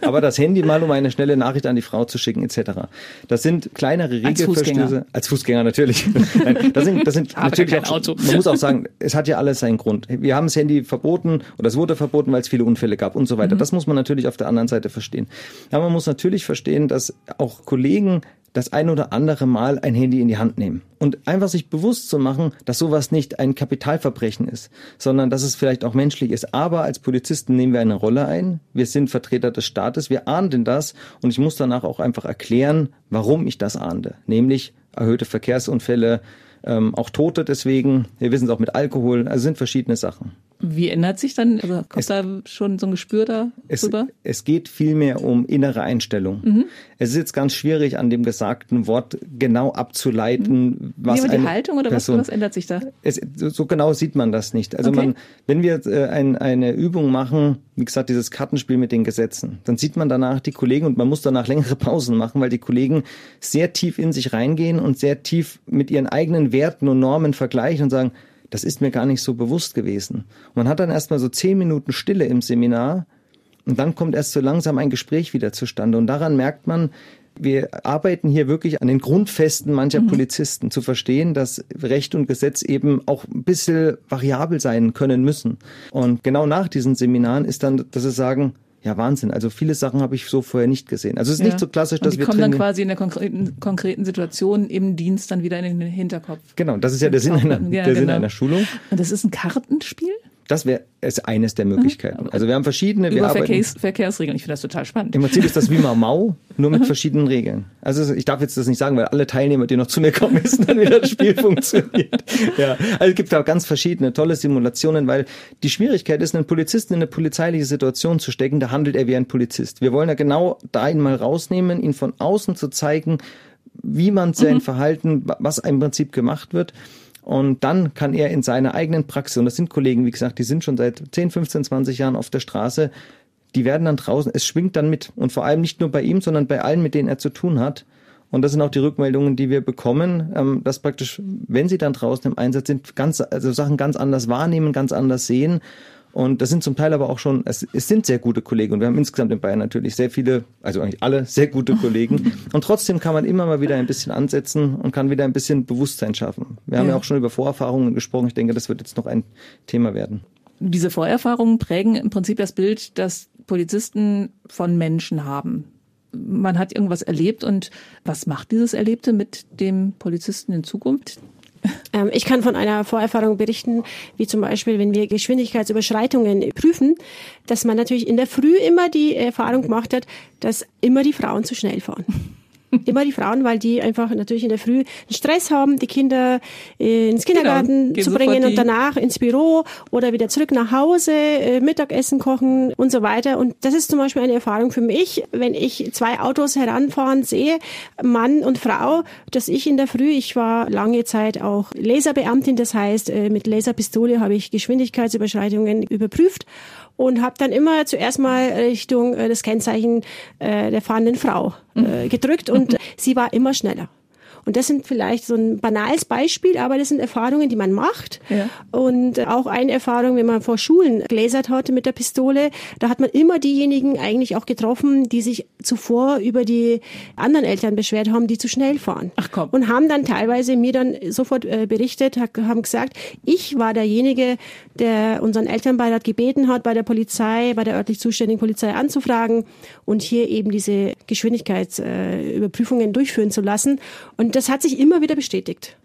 Speaker 5: aber das Handy mal, um eine schnelle Nachricht an die Frau zu schicken, etc. Das sind kleinere Regelverstöße. Als, als Fußgänger natürlich. (laughs) Nein, das sind, das sind natürlich auch, Auto. Man muss auch sagen, es hat ja alles seinen Grund. Wir haben das Handy verboten oder es wurde verboten, weil es viele Unfälle gab und so weiter. Mhm. Das muss man natürlich auf der anderen Seite verstehen. Aber man muss natürlich verstehen, dass auch Kollegen das ein oder andere Mal ein Handy in die Hand nehmen. Und einfach sich bewusst zu machen, dass sowas nicht ein Kapitalverbrechen ist, sondern dass es vielleicht auch menschlich ist. Aber als Polizisten nehmen wir eine Rolle ein. Wir sind Vertreter des Staates. Wir ahnden das. Und ich muss danach auch einfach erklären, warum ich das ahnde. Nämlich erhöhte Verkehrsunfälle, ähm, auch Tote deswegen. Wir wissen es auch mit Alkohol. Also sind verschiedene Sachen.
Speaker 2: Wie ändert sich dann, also kommt es, da schon so ein Gespür da
Speaker 5: es, drüber? Es geht vielmehr um innere Einstellung. Mhm. Es ist jetzt ganz schwierig, an dem gesagten Wort genau abzuleiten, mhm. was
Speaker 2: Wie die Haltung oder was, was, ändert sich da?
Speaker 5: Es, so genau sieht man das nicht. Also okay. man, wenn wir äh, ein, eine Übung machen, wie gesagt, dieses Kartenspiel mit den Gesetzen, dann sieht man danach die Kollegen und man muss danach längere Pausen machen, weil die Kollegen sehr tief in sich reingehen und sehr tief mit ihren eigenen Werten und Normen vergleichen und sagen, das ist mir gar nicht so bewusst gewesen. Man hat dann erstmal so zehn Minuten Stille im Seminar und dann kommt erst so langsam ein Gespräch wieder zustande. Und daran merkt man, wir arbeiten hier wirklich an den Grundfesten mancher mhm. Polizisten, zu verstehen, dass Recht und Gesetz eben auch ein bisschen variabel sein können müssen. Und genau nach diesen Seminaren ist dann, dass sie sagen, ja, Wahnsinn. Also viele Sachen habe ich so vorher nicht gesehen. Also es ist ja. nicht so klassisch, dass
Speaker 2: und die
Speaker 5: wir
Speaker 2: kommen dann quasi in der konkreten, konkreten Situation im Dienst dann wieder in den Hinterkopf.
Speaker 5: Genau, das ist ja der Sinn einer, ja, der genau. Sinn einer Schulung.
Speaker 2: Und das ist ein Kartenspiel?
Speaker 5: Das wäre ist eines der Möglichkeiten. Also wir haben verschiedene.
Speaker 2: Über Verkehrs, Verkehrsregeln. Ich finde das total spannend.
Speaker 5: Im Prinzip ist das wie (laughs) Mau nur mit verschiedenen Regeln. Also ich darf jetzt das nicht sagen, weil alle Teilnehmer, die noch zu mir kommen, (laughs) wissen dann, wie das Spiel funktioniert. Ja, also es gibt auch ganz verschiedene tolle Simulationen, weil die Schwierigkeit ist, einen Polizisten in eine polizeiliche Situation zu stecken. Da handelt er wie ein Polizist. Wir wollen ja genau da ihn mal rausnehmen, ihn von außen zu zeigen, wie man sein mhm. Verhalten, was im Prinzip gemacht wird. Und dann kann er in seiner eigenen Praxis, und das sind Kollegen, wie gesagt, die sind schon seit 10, 15, 20 Jahren auf der Straße, die werden dann draußen, es schwingt dann mit. Und vor allem nicht nur bei ihm, sondern bei allen, mit denen er zu tun hat. Und das sind auch die Rückmeldungen, die wir bekommen, ähm, dass praktisch, wenn sie dann draußen im Einsatz sind, ganz, also Sachen ganz anders wahrnehmen, ganz anders sehen und das sind zum Teil aber auch schon, es, es sind sehr gute Kollegen und wir haben insgesamt in Bayern natürlich sehr viele, also eigentlich alle sehr gute Kollegen. (laughs) Und trotzdem kann man immer mal wieder ein bisschen ansetzen und kann wieder ein bisschen Bewusstsein schaffen. Wir haben ja, ja auch schon über Vorerfahrungen gesprochen. Ich denke, das wird jetzt noch ein Thema werden.
Speaker 2: Diese Vorerfahrungen prägen im Prinzip das Bild, das Polizisten von Menschen haben. Man hat irgendwas erlebt und was macht dieses Erlebte mit dem Polizisten in Zukunft?
Speaker 4: Ähm, ich kann von einer Vorerfahrung berichten, wie zum Beispiel, wenn wir Geschwindigkeitsüberschreitungen prüfen, dass man natürlich in der Früh immer die Erfahrung gemacht hat, dass immer die Frauen zu schnell fahren. (laughs) Immer die Frauen, weil die einfach natürlich in der Früh einen Stress haben, die Kinder äh, ins genau, Kindergarten genau, zu bringen und danach ins Büro oder wieder zurück nach Hause, äh, Mittagessen kochen und so weiter. Und das ist zum Beispiel eine Erfahrung für mich, wenn ich zwei Autos heranfahren sehe, Mann und Frau, dass ich in der Früh, ich war lange Zeit auch Laserbeamtin, das heißt, äh, mit Laserpistole habe ich Geschwindigkeitsüberschreitungen überprüft und habe dann immer zuerst mal Richtung äh, das Kennzeichen äh, der fahrenden Frau äh, gedrückt und (laughs) sie war immer schneller. Und das sind vielleicht so ein banales Beispiel, aber das sind Erfahrungen, die man macht. Ja. Und auch eine Erfahrung, wenn man vor Schulen gläsert hatte mit der Pistole, da hat man immer diejenigen eigentlich auch getroffen, die sich zuvor über die anderen Eltern beschwert haben, die zu schnell fahren. Ach komm. Und haben dann teilweise mir dann sofort äh, berichtet, haben gesagt, ich war derjenige, der unseren Elternbeirat gebeten hat, bei der Polizei, bei der örtlich zuständigen Polizei anzufragen und hier eben diese Geschwindigkeitsüberprüfungen äh, durchführen zu lassen. Und und das hat sich immer wieder bestätigt.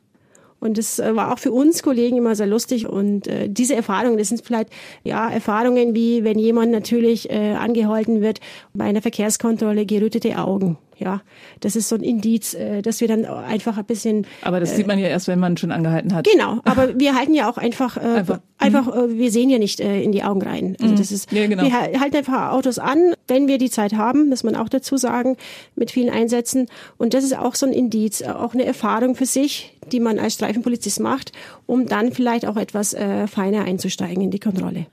Speaker 4: Und das äh, war auch für uns Kollegen immer sehr lustig. Und äh, diese Erfahrungen, das sind vielleicht ja Erfahrungen wie, wenn jemand natürlich äh, angehalten wird bei einer Verkehrskontrolle, gerötete Augen. Ja, das ist so ein Indiz, äh, dass wir dann einfach ein bisschen.
Speaker 2: Aber das äh, sieht man ja erst, wenn man schon angehalten hat.
Speaker 4: Genau, aber wir halten ja auch einfach, äh, einfach, (laughs) einfach mhm. wir sehen ja nicht äh, in die Augen rein. Also mhm. das ist, ja, genau. wir halten einfach Autos an, wenn wir die Zeit haben, muss man auch dazu sagen, mit vielen Einsätzen. Und das ist auch so ein Indiz, äh, auch eine Erfahrung für sich, die man als Streifenpolizist macht, um dann vielleicht auch etwas äh, feiner einzusteigen in die Kontrolle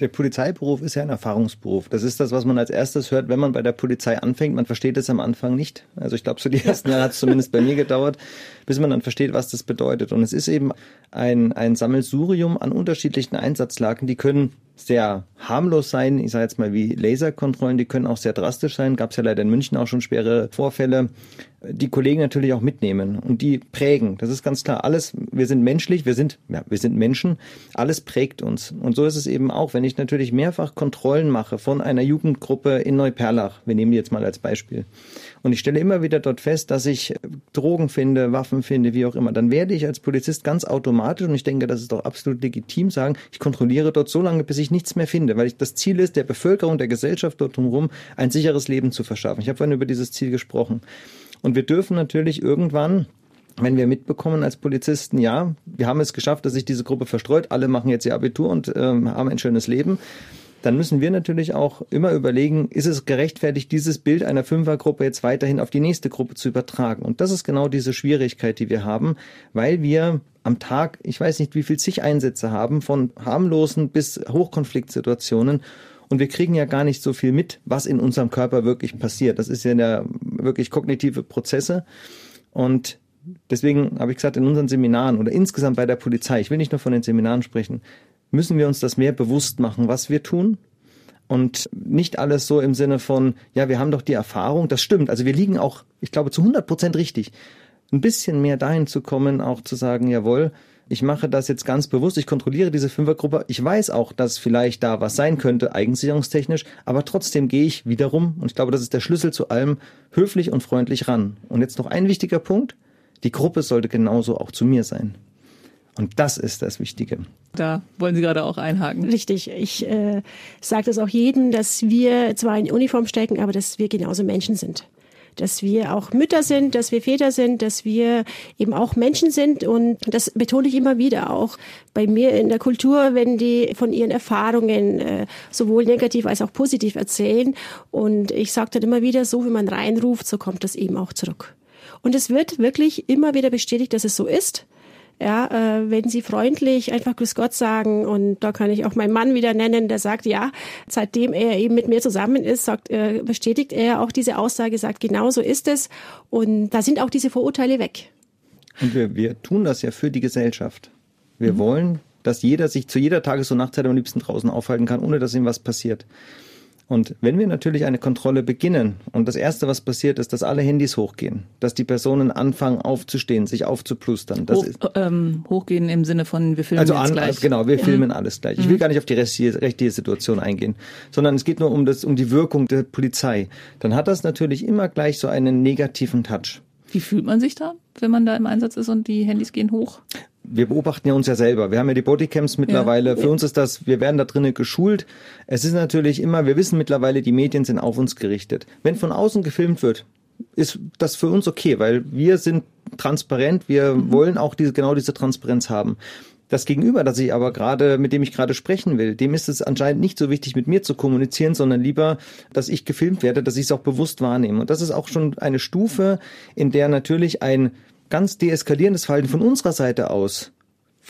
Speaker 5: der Polizeiberuf ist ja ein Erfahrungsberuf. Das ist das, was man als erstes hört, wenn man bei der Polizei anfängt. Man versteht es am Anfang nicht. Also ich glaube, so die ersten Jahre hat es zumindest bei mir gedauert, bis man dann versteht, was das bedeutet. Und es ist eben ein, ein Sammelsurium an unterschiedlichen Einsatzlagen. Die können sehr harmlos sein. Ich sage jetzt mal wie Laserkontrollen, die können auch sehr drastisch sein. Gab es ja leider in München auch schon schwere Vorfälle. Die Kollegen natürlich auch mitnehmen und die prägen. Das ist ganz klar. Alles, wir sind menschlich, wir sind, ja, wir sind Menschen. Alles prägt uns. Und so ist es eben auch, wenn ich natürlich mehrfach Kontrollen mache von einer Jugendgruppe in Neuperlach. Wir nehmen die jetzt mal als Beispiel. Und ich stelle immer wieder dort fest, dass ich Drogen finde, Waffen finde, wie auch immer. Dann werde ich als Polizist ganz automatisch, und ich denke, das ist doch absolut legitim, sagen, ich kontrolliere dort so lange, bis ich nichts mehr finde, weil ich, das Ziel ist, der Bevölkerung, der Gesellschaft dort drumherum ein sicheres Leben zu verschaffen. Ich habe vorhin über dieses Ziel gesprochen. Und wir dürfen natürlich irgendwann wenn wir mitbekommen als Polizisten, ja, wir haben es geschafft, dass sich diese Gruppe verstreut, alle machen jetzt ihr Abitur und ähm, haben ein schönes Leben, dann müssen wir natürlich auch immer überlegen, ist es gerechtfertigt, dieses Bild einer Fünfergruppe jetzt weiterhin auf die nächste Gruppe zu übertragen? Und das ist genau diese Schwierigkeit, die wir haben, weil wir am Tag, ich weiß nicht, wie viel zig Einsätze haben, von harmlosen bis Hochkonfliktsituationen. Und wir kriegen ja gar nicht so viel mit, was in unserem Körper wirklich passiert. Das ist ja der, wirklich kognitive Prozesse. Und deswegen habe ich gesagt, in unseren Seminaren oder insgesamt bei der Polizei, ich will nicht nur von den Seminaren sprechen, müssen wir uns das mehr bewusst machen, was wir tun. Und nicht alles so im Sinne von, ja, wir haben doch die Erfahrung, das stimmt. Also wir liegen auch, ich glaube, zu 100 Prozent richtig. Ein bisschen mehr dahin zu kommen, auch zu sagen, jawohl, ich mache das jetzt ganz bewusst, ich kontrolliere diese Fünfergruppe. Ich weiß auch, dass vielleicht da was sein könnte, eigensicherungstechnisch, aber trotzdem gehe ich wiederum, und ich glaube, das ist der Schlüssel zu allem, höflich und freundlich ran. Und jetzt noch ein wichtiger Punkt, die Gruppe sollte genauso auch zu mir sein. Und das ist das Wichtige.
Speaker 2: Da wollen Sie gerade auch einhaken.
Speaker 4: Richtig. Ich äh, sage das auch jedem, dass wir zwar in Uniform stecken, aber dass wir genauso Menschen sind. Dass wir auch Mütter sind, dass wir Väter sind, dass wir eben auch Menschen sind. Und das betone ich immer wieder auch bei mir in der Kultur, wenn die von ihren Erfahrungen äh, sowohl negativ als auch positiv erzählen. Und ich sage dann immer wieder, so wie man reinruft, so kommt das eben auch zurück. Und es wird wirklich immer wieder bestätigt, dass es so ist. Ja, äh, wenn sie freundlich einfach Grüß Gott sagen und da kann ich auch meinen Mann wieder nennen, der sagt, ja, seitdem er eben mit mir zusammen ist, sagt, äh, bestätigt er auch diese Aussage, sagt, genau so ist es und da sind auch diese Vorurteile weg.
Speaker 5: Und wir, wir tun das ja für die Gesellschaft. Wir mhm. wollen, dass jeder sich zu jeder Tages- und Nachtzeit am liebsten draußen aufhalten kann, ohne dass ihm was passiert. Und wenn wir natürlich eine Kontrolle beginnen und das Erste, was passiert, ist, dass alle Handys hochgehen, dass die Personen anfangen aufzustehen, sich aufzuplustern. Das
Speaker 2: Hoch, ähm, hochgehen im Sinne von, wir filmen
Speaker 5: also an,
Speaker 2: gleich.
Speaker 5: Genau, wir filmen alles gleich. Ich will gar nicht auf die rechtliche Situation eingehen, sondern es geht nur um, das, um die Wirkung der Polizei. Dann hat das natürlich immer gleich so einen negativen Touch.
Speaker 2: Wie fühlt man sich da, wenn man da im Einsatz ist und die Handys gehen hoch?
Speaker 5: wir beobachten ja uns ja selber. Wir haben ja die Bodycams mittlerweile. Ja. Für uns ist das, wir werden da drinnen geschult. Es ist natürlich immer, wir wissen mittlerweile, die Medien sind auf uns gerichtet. Wenn von außen gefilmt wird, ist das für uns okay, weil wir sind transparent. Wir mhm. wollen auch diese, genau diese Transparenz haben. Das Gegenüber, das ich aber gerade, mit dem ich gerade sprechen will, dem ist es anscheinend nicht so wichtig, mit mir zu kommunizieren, sondern lieber, dass ich gefilmt werde, dass ich es auch bewusst wahrnehme. Und das ist auch schon eine Stufe, in der natürlich ein ganz deeskalierendes Verhalten von unserer Seite aus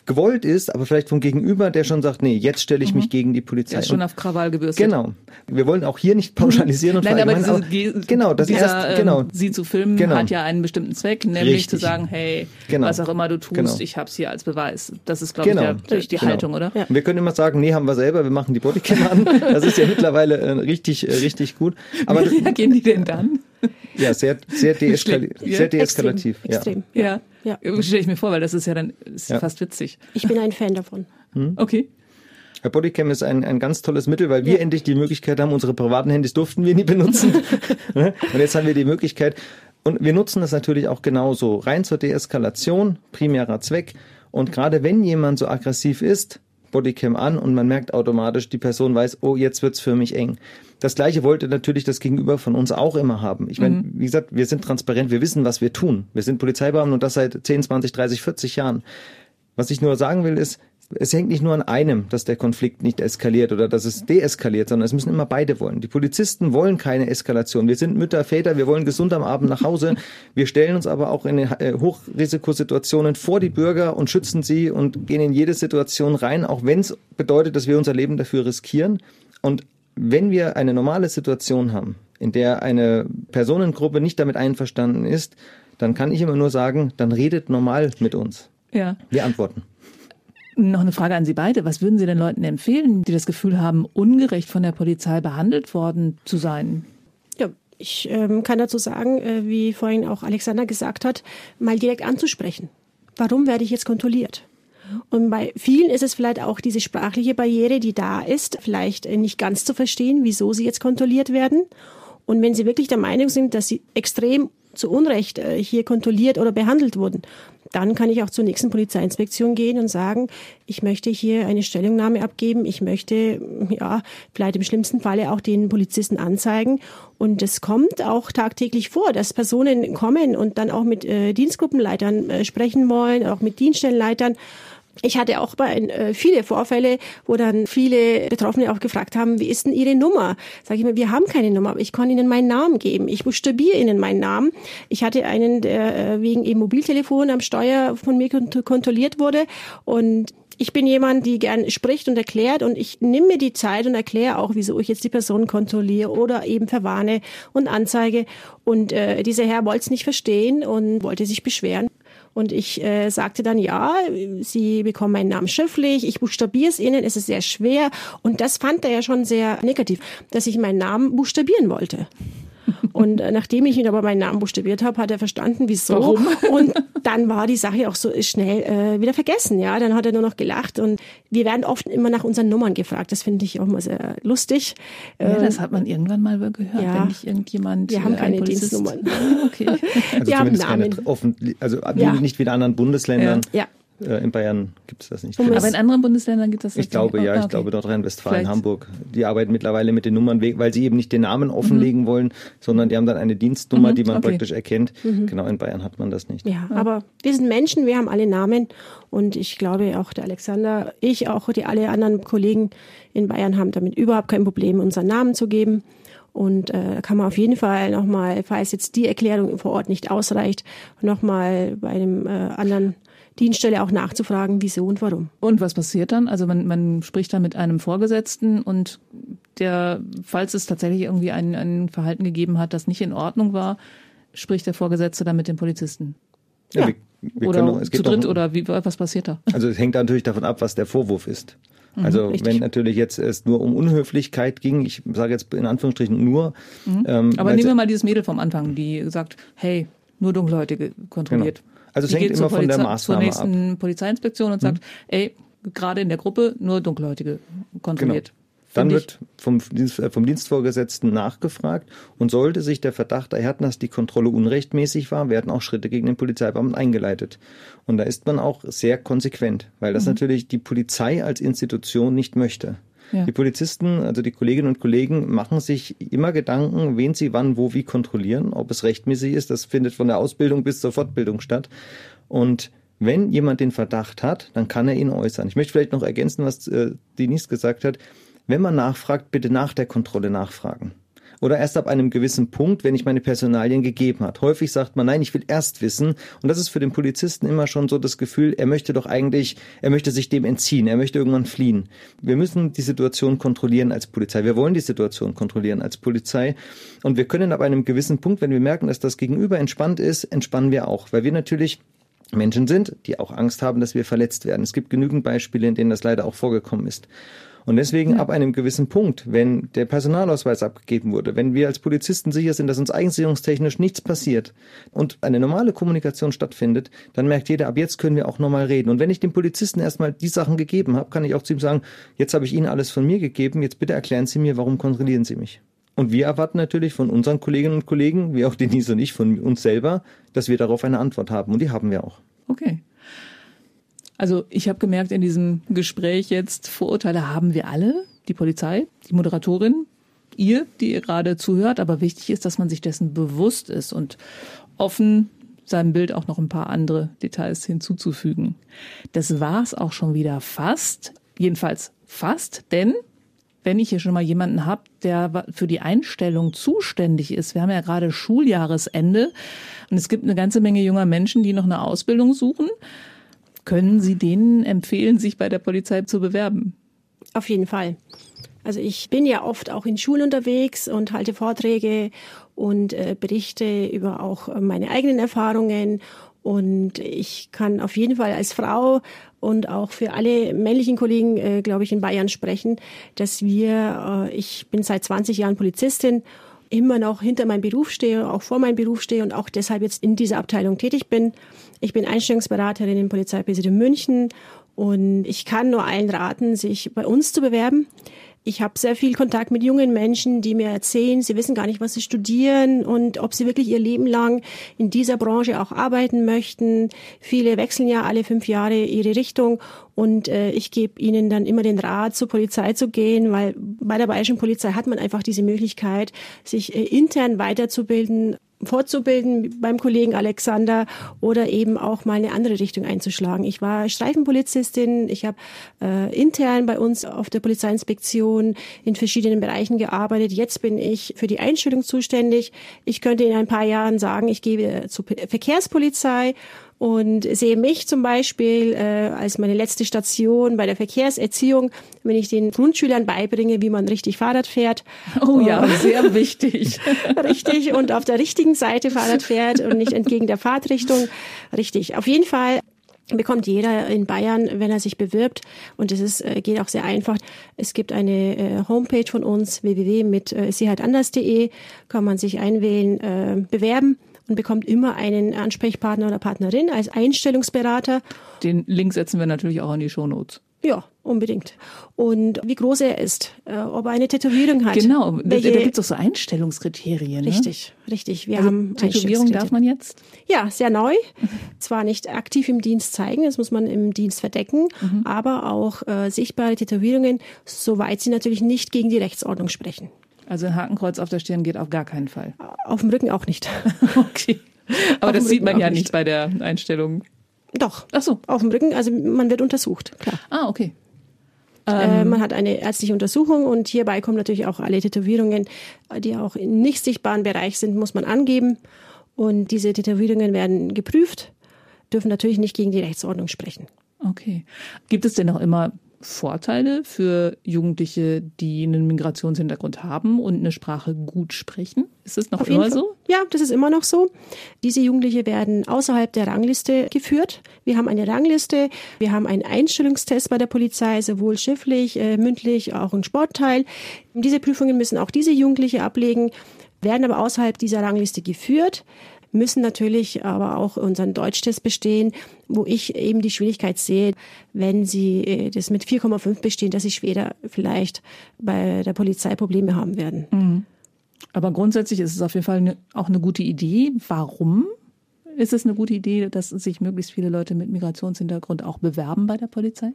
Speaker 5: gewollt ist, aber vielleicht vom Gegenüber, der schon sagt, nee, jetzt stelle ich mhm. mich gegen die Polizei. Der
Speaker 2: ist schon auf Krawall gebürstet.
Speaker 5: Genau. Wir wollen auch hier nicht pauschalisieren und
Speaker 2: Nein, aber diese, auch,
Speaker 5: genau, das
Speaker 2: dieser,
Speaker 5: erst, genau.
Speaker 2: Ähm, sie zu filmen genau. hat ja einen bestimmten Zweck, nämlich Richtig. zu sagen, hey, genau. was auch immer du tust, genau. ich habe es hier als Beweis. Das ist, glaube genau. ich, der, die genau. Haltung, oder?
Speaker 5: Ja. Wir können immer sagen, nee, haben wir selber, wir machen die Bodycam an. (laughs) Das ist ja mittlerweile äh, richtig, äh, richtig gut. (laughs)
Speaker 2: Aber Wie reagieren die denn dann? (laughs)
Speaker 5: Ja, sehr, sehr, deeskali sehr deeskalativ.
Speaker 4: Extrem.
Speaker 2: Ja. ja. Ja. Stelle ich mir vor, weil das ist ja dann ist ja. fast witzig.
Speaker 4: Ich bin ein Fan davon.
Speaker 2: Hm? Okay.
Speaker 5: Herr Bodycam ist ein, ein ganz tolles Mittel, weil wir ja. endlich die Möglichkeit haben, unsere privaten Handys durften wir nie benutzen. (laughs) (laughs) Ne? und jetzt haben wir die Möglichkeit. Und wir nutzen das natürlich auch genauso. Rein zur Deeskalation, primärer Zweck. Und gerade wenn jemand so aggressiv ist, Bodycam an und man merkt automatisch, die Person weiß, oh, jetzt wird's für mich eng. Das gleiche wollte natürlich das Gegenüber von uns auch immer haben. Ich meine, mhm. wie gesagt, wir sind transparent, wir wissen, was wir tun. Wir sind Polizeibeamten und das seit 10, 20, 30, 40 Jahren. Was ich nur sagen will, ist, es hängt nicht nur an einem, dass der Konflikt nicht eskaliert oder dass es deeskaliert, sondern es müssen immer beide wollen. Die Polizisten wollen keine Eskalation. Wir sind Mütter, Väter, wir wollen gesund am Abend nach Hause. Wir stellen uns aber auch in äh, Hochrisikosituationen vor die Bürger und schützen sie und gehen in jede Situation rein, auch wenn es bedeutet, dass wir unser Leben dafür riskieren. Und wenn wir eine normale Situation haben, in der eine Personengruppe nicht damit einverstanden ist, dann kann ich immer nur sagen, dann redet normal mit uns.
Speaker 2: Ja.
Speaker 5: Wir antworten.
Speaker 2: Noch eine Frage an Sie beide. Was würden Sie den Leuten empfehlen, die das Gefühl haben, ungerecht von der Polizei behandelt worden zu sein?
Speaker 4: Ja, ich ähm, kann dazu sagen, äh, wie vorhin auch Alexander gesagt hat, mal direkt anzusprechen. Warum werde ich jetzt kontrolliert? Und bei vielen ist es vielleicht auch diese sprachliche Barriere, die da ist, vielleicht nicht ganz zu verstehen, wieso sie jetzt kontrolliert werden. Und wenn sie wirklich der Meinung sind, dass sie extrem zu Unrecht äh, hier kontrolliert oder behandelt wurden, dann kann ich auch zur nächsten Polizeiinspektion gehen und sagen, ich möchte hier eine Stellungnahme abgeben, ich möchte, ja, vielleicht im schlimmsten Falle auch den Polizisten anzeigen. Und es kommt auch tagtäglich vor, dass Personen kommen und dann auch mit äh, Dienstgruppenleitern äh, sprechen wollen, auch mit Dienststellenleitern ich hatte auch bei äh, viele Vorfälle, wo dann viele Betroffene auch gefragt haben, wie ist denn Ihre Nummer? Sag ich mir, wir haben keine Nummer, aber ich kann Ihnen meinen Namen geben. Ich buchstabiere Ihnen meinen Namen. Ich hatte einen, der äh, wegen eben Mobiltelefon am Steuer von mir kontrolliert wurde und ich bin jemand, die gern spricht und erklärt und ich nehme mir die Zeit und erkläre auch, wieso ich jetzt die Person kontrolliere oder eben verwarne und anzeige. Und äh, dieser Herr wollte es nicht verstehen und wollte sich beschweren. Und ich äh, sagte dann, ja, Sie bekommen meinen Namen schriftlich, ich buchstabiere es Ihnen, es ist sehr schwer. Und das fand er ja schon sehr negativ, dass ich meinen Namen buchstabieren wollte. Und äh, nachdem ich ihn aber meinen Namen buchstabiert habe, hat er verstanden, wieso. Warum? Und dann war die Sache auch so schnell äh, wieder vergessen. Ja, dann hat er nur noch gelacht. Und wir werden oft immer nach unseren Nummern gefragt. Das finde ich auch mal sehr lustig.
Speaker 2: Ja, das hat man irgendwann mal gehört, ja, wenn nicht irgendjemand.
Speaker 4: Wir haben äh, keine Dienstnummern. (laughs)
Speaker 5: okay. Also wir haben Namen. Offen, also ja. nicht wie in anderen Bundesländern.
Speaker 4: Ja.
Speaker 5: Äh, in Bayern gibt es das nicht.
Speaker 2: Aber in anderen Bundesländern gibt es das
Speaker 5: Ich glaube, ja, oh, okay. ich glaube Nordrhein-Westfalen, Hamburg. Die arbeiten mittlerweile mit den Nummern, weil sie eben nicht den Namen offenlegen mhm. wollen, sondern die haben dann eine Dienstnummer, mhm, die man okay. praktisch erkennt. Mhm. Genau, in Bayern hat man das nicht.
Speaker 4: Ja, aber wir sind Menschen, wir haben alle Namen und ich glaube auch der Alexander, ich auch die alle anderen Kollegen in Bayern haben damit überhaupt kein Problem, unseren Namen zu geben. Und äh, kann man auf jeden Fall nochmal, falls jetzt die Erklärung vor Ort nicht ausreicht, nochmal bei einem äh, anderen Dienststelle auch nachzufragen, wieso und warum.
Speaker 2: Und was passiert dann? Also man, man spricht dann mit einem Vorgesetzten und der, falls es tatsächlich irgendwie ein, ein Verhalten gegeben hat, das nicht in Ordnung war, spricht der Vorgesetzte dann mit dem Polizisten. Ja, ja. Wir, wir oder noch, zu dritt noch, oder wie, was passiert da?
Speaker 5: Also es hängt natürlich davon ab, was der Vorwurf ist. Mhm, also mhm, wenn natürlich jetzt es nur um Unhöflichkeit ging, ich sage jetzt in Anführungsstrichen nur.
Speaker 2: Mhm. Ähm, Aber nehmen wir mal dieses Mädel vom Anfang, die sagt, hey, nur Dunkelhäutige kontrolliert. Genau.
Speaker 5: Also es die hängt immer von der Maßnahme
Speaker 2: zur nächsten ab. Polizeiinspektion und sagt, mhm. ey, gerade in der Gruppe nur Dunkelhäutige kontrolliert. Genau.
Speaker 5: Dann wird vom, äh, vom Dienstvorgesetzten nachgefragt und sollte sich der Verdacht erhärten, dass die Kontrolle unrechtmäßig war, werden auch Schritte gegen den Polizeibeamten eingeleitet. Und da ist man auch sehr konsequent, weil das mhm. natürlich die Polizei als Institution nicht möchte. Ja. Die Polizisten, also die Kolleginnen und Kollegen, machen sich immer Gedanken, wen sie wann, wo, wie kontrollieren. Ob es rechtmäßig ist, das findet von der Ausbildung bis zur Fortbildung statt. Und wenn jemand den Verdacht hat, dann kann er ihn äußern. Ich möchte vielleicht noch ergänzen, was äh, Denise gesagt hat. Wenn man nachfragt, bitte nach der Kontrolle nachfragen oder erst ab einem gewissen Punkt, wenn ich meine Personalien gegeben hat. Häufig sagt man, nein, ich will erst wissen. Und das ist für den Polizisten immer schon so das Gefühl, er möchte doch eigentlich, er möchte sich dem entziehen, er möchte irgendwann fliehen. Wir müssen die Situation kontrollieren als Polizei. Wir wollen die Situation kontrollieren als Polizei. Und wir können ab einem gewissen Punkt, wenn wir merken, dass das Gegenüber entspannt ist, entspannen wir auch, weil wir natürlich Menschen sind, die auch Angst haben, dass wir verletzt werden. Es gibt genügend Beispiele, in denen das leider auch vorgekommen ist. Und deswegen ja. ab einem gewissen Punkt, wenn der Personalausweis abgegeben wurde, wenn wir als Polizisten sicher sind, dass uns eigensicherungstechnisch nichts passiert und eine normale Kommunikation stattfindet, dann merkt jeder, ab jetzt können wir auch normal reden. Und wenn ich dem Polizisten erstmal die Sachen gegeben habe, kann ich auch zu ihm sagen, jetzt habe ich Ihnen alles von mir gegeben, jetzt bitte erklären Sie mir, warum kontrollieren Sie mich? Und wir erwarten natürlich von unseren Kolleginnen und Kollegen, wie auch Denise und ich, von uns selber, dass wir darauf eine Antwort haben. Und die haben wir auch.
Speaker 2: Okay. Also ich habe gemerkt in diesem Gespräch jetzt, Vorurteile haben wir alle, die Polizei, die Moderatorin, ihr, die ihr gerade zuhört, aber wichtig ist, dass man sich dessen bewusst ist und offen seinem Bild auch noch ein paar andere Details hinzuzufügen. Das war's auch schon wieder fast, jedenfalls fast, denn wenn ich hier schon mal jemanden habe, der für die Einstellung zuständig ist, wir haben ja gerade Schuljahresende und es gibt eine ganze Menge junger Menschen, die noch eine Ausbildung suchen können Sie denen empfehlen, sich bei der Polizei zu bewerben?
Speaker 4: Auf jeden Fall. Also ich bin ja oft auch in Schulen unterwegs und halte Vorträge und äh, berichte über auch meine eigenen Erfahrungen. Und ich kann auf jeden Fall als Frau und auch für alle männlichen Kollegen, äh, glaube ich, in Bayern sprechen, dass wir, äh, ich bin seit 20 Jahren Polizistin immer noch hinter meinem Beruf stehe, auch vor meinem Beruf stehe und auch deshalb jetzt in dieser Abteilung tätig bin. Ich bin Einstellungsberaterin im Polizeipräsidium München und ich kann nur allen raten, sich bei uns zu bewerben. Ich habe sehr viel Kontakt mit jungen Menschen, die mir erzählen, sie wissen gar nicht, was sie studieren und ob sie wirklich ihr Leben lang in dieser Branche auch arbeiten möchten. Viele wechseln ja alle fünf Jahre ihre Richtung und äh, ich gebe ihnen dann immer den Rat, zur Polizei zu gehen, weil bei der bayerischen Polizei hat man einfach diese Möglichkeit, sich äh, intern weiterzubilden, fortzubilden beim Kollegen Alexander oder eben auch mal eine andere Richtung einzuschlagen. Ich war Streifenpolizistin, ich habe äh, intern bei uns auf der Polizeiinspektion in verschiedenen Bereichen gearbeitet. Jetzt bin ich für die Einstellung zuständig. Ich könnte in ein paar Jahren sagen, ich gehe zur Verkehrspolizei und sehe mich zum Beispiel äh, als meine letzte Station bei der Verkehrserziehung, wenn ich den Grundschülern beibringe, wie man richtig Fahrrad fährt.
Speaker 2: Oh ja, (laughs) sehr wichtig. (laughs)
Speaker 4: richtig und auf der richtigen Seite Fahrrad fährt und nicht entgegen der Fahrtrichtung. Richtig. Auf jeden Fall bekommt jeder in Bayern, wenn er sich bewirbt. Und es ist, äh, geht auch sehr einfach. Es gibt eine äh, Homepage von uns, www mit äh, kann man sich einwählen, äh, bewerben und bekommt immer einen Ansprechpartner oder Partnerin als Einstellungsberater.
Speaker 2: Den Link setzen wir natürlich auch in die Shownotes.
Speaker 4: Ja, unbedingt. Und wie groß er ist, äh, ob er eine Tätowierung hat.
Speaker 2: Genau, welche, da gibt es doch so Einstellungskriterien. Ne?
Speaker 4: Richtig, richtig. Wir
Speaker 2: also
Speaker 4: haben
Speaker 2: Tätowierung darf man jetzt?
Speaker 4: Ja, sehr neu. Zwar nicht aktiv im Dienst zeigen, das muss man im Dienst verdecken, mhm. aber auch äh, sichtbare Tätowierungen, soweit sie natürlich nicht gegen die Rechtsordnung sprechen.
Speaker 2: Also ein Hakenkreuz auf der Stirn geht auf gar keinen Fall.
Speaker 4: Auf dem Rücken auch nicht. (laughs)
Speaker 2: okay. Aber auf das sieht man ja nicht bei der Einstellung.
Speaker 4: Doch. Ach so. Auf dem Rücken, also man wird untersucht, klar.
Speaker 2: Ah, okay.
Speaker 4: Äh, ähm. man hat eine ärztliche Untersuchung und hierbei kommen natürlich auch alle Tätowierungen, die auch im nicht sichtbaren Bereich sind, muss man angeben. Und diese Tätowierungen werden geprüft, dürfen natürlich nicht gegen die Rechtsordnung sprechen.
Speaker 2: Okay. Gibt es denn auch immer Vorteile für Jugendliche, die einen Migrationshintergrund haben und eine Sprache gut sprechen? Ist das noch Auf immer so?
Speaker 4: Ja, das ist immer noch so. Diese Jugendliche werden außerhalb der Rangliste geführt. Wir haben eine Rangliste, wir haben einen Einstellungstest bei der Polizei, sowohl schriftlich, äh, mündlich, auch ein Sportteil. Diese Prüfungen müssen auch diese Jugendliche ablegen, werden aber außerhalb dieser Rangliste geführt müssen natürlich aber auch unseren Deutschtest bestehen, wo ich eben die Schwierigkeit sehe, wenn sie äh, das mit 4,5 bestehen, dass sie später vielleicht bei der Polizei Probleme haben werden. Mhm.
Speaker 2: Aber grundsätzlich ist es auf jeden Fall auch eine gute Idee. Warum ist es eine gute Idee, dass sich möglichst viele Leute mit Migrationshintergrund auch bewerben bei der Polizei?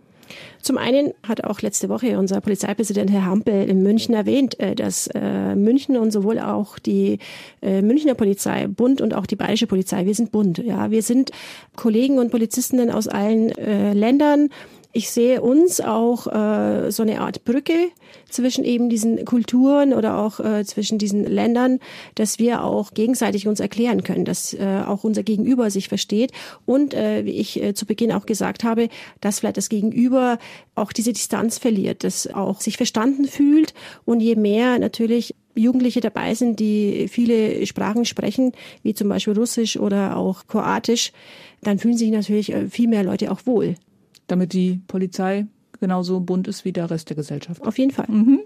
Speaker 4: Zum einen hat auch letzte Woche unser Polizeipräsident Herr Hampel in München erwähnt, äh, dass äh, München und sowohl auch die äh, Münchner Polizei, Bund und auch die bayerische Polizei, wir sind Bund. Ja, wir sind Kollegen und Polizistinnen aus allen Ländern ich sehe uns auch äh, so eine Art Brücke zwischen eben diesen Kulturen oder auch äh, zwischen diesen Ländern, dass wir auch gegenseitig uns erklären können, dass äh, auch unser Gegenüber sich versteht. Und äh, wie ich äh, zu Beginn auch gesagt habe, dass vielleicht das Gegenüber auch diese Distanz verliert, dass auch sich verstanden fühlt. Und je mehr natürlich Jugendliche dabei sind, die viele Sprachen sprechen, wie zum Beispiel Russisch oder auch Kroatisch, dann fühlen sich natürlich äh, viel mehr Leute auch wohl
Speaker 2: damit die Polizei genauso bunt ist wie der Rest der Gesellschaft.
Speaker 4: Auf jeden Fall. Mhm.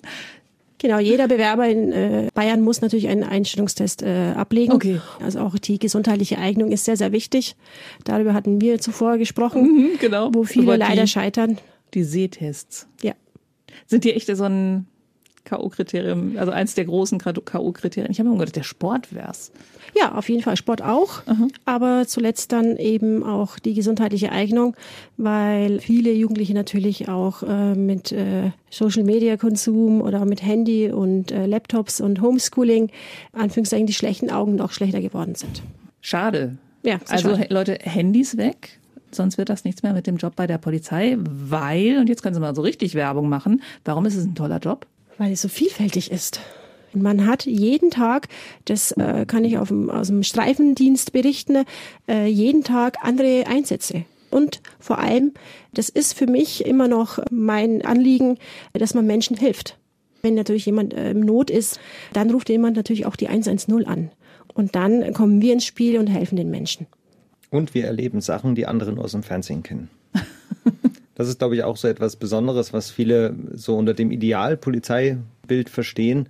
Speaker 4: Genau, jeder Bewerber in äh, Bayern muss natürlich einen Einstellungstest äh, ablegen.
Speaker 2: Okay.
Speaker 4: Also auch die gesundheitliche Eignung ist sehr, sehr wichtig. Darüber hatten wir zuvor gesprochen,
Speaker 2: mhm, genau.
Speaker 4: wo viele leider scheitern.
Speaker 2: Die Sehtests.
Speaker 4: Ja.
Speaker 2: Sind die echt so ein K.O.-Kriterium, also eins der großen K.O.-Kriterien. Ich habe mir gedacht, der Sport wär's.
Speaker 4: Ja, auf jeden Fall Sport auch, Aha. aber zuletzt dann eben auch die gesundheitliche Eignung, weil viele Jugendliche natürlich auch äh, mit äh, Social Media Konsum oder mit Handy und äh, Laptops und Homeschooling Anführungszeichen die schlechten Augen noch schlechter geworden sind.
Speaker 2: Schade.
Speaker 4: Ja,
Speaker 2: also
Speaker 4: schade.
Speaker 2: Leute, Handys weg, sonst wird das nichts mehr mit dem Job bei der Polizei, weil, und jetzt können Sie mal so richtig Werbung machen, warum ist es ein toller Job?
Speaker 4: Weil es so vielfältig ist. Man hat jeden Tag, das äh, kann ich dem, aus dem Streifendienst berichten, äh, jeden Tag andere Einsätze. Und vor allem, das ist für mich immer noch mein Anliegen, dass man Menschen hilft. Wenn natürlich jemand äh, im Not ist, dann ruft jemand natürlich auch die 110 an. Und dann kommen wir ins Spiel und helfen den Menschen.
Speaker 5: Und wir erleben Sachen, die andere nur aus dem Fernsehen kennen. Das ist, glaube ich, auch so etwas Besonderes, was viele so unter dem Ideal-Polizeibild verstehen.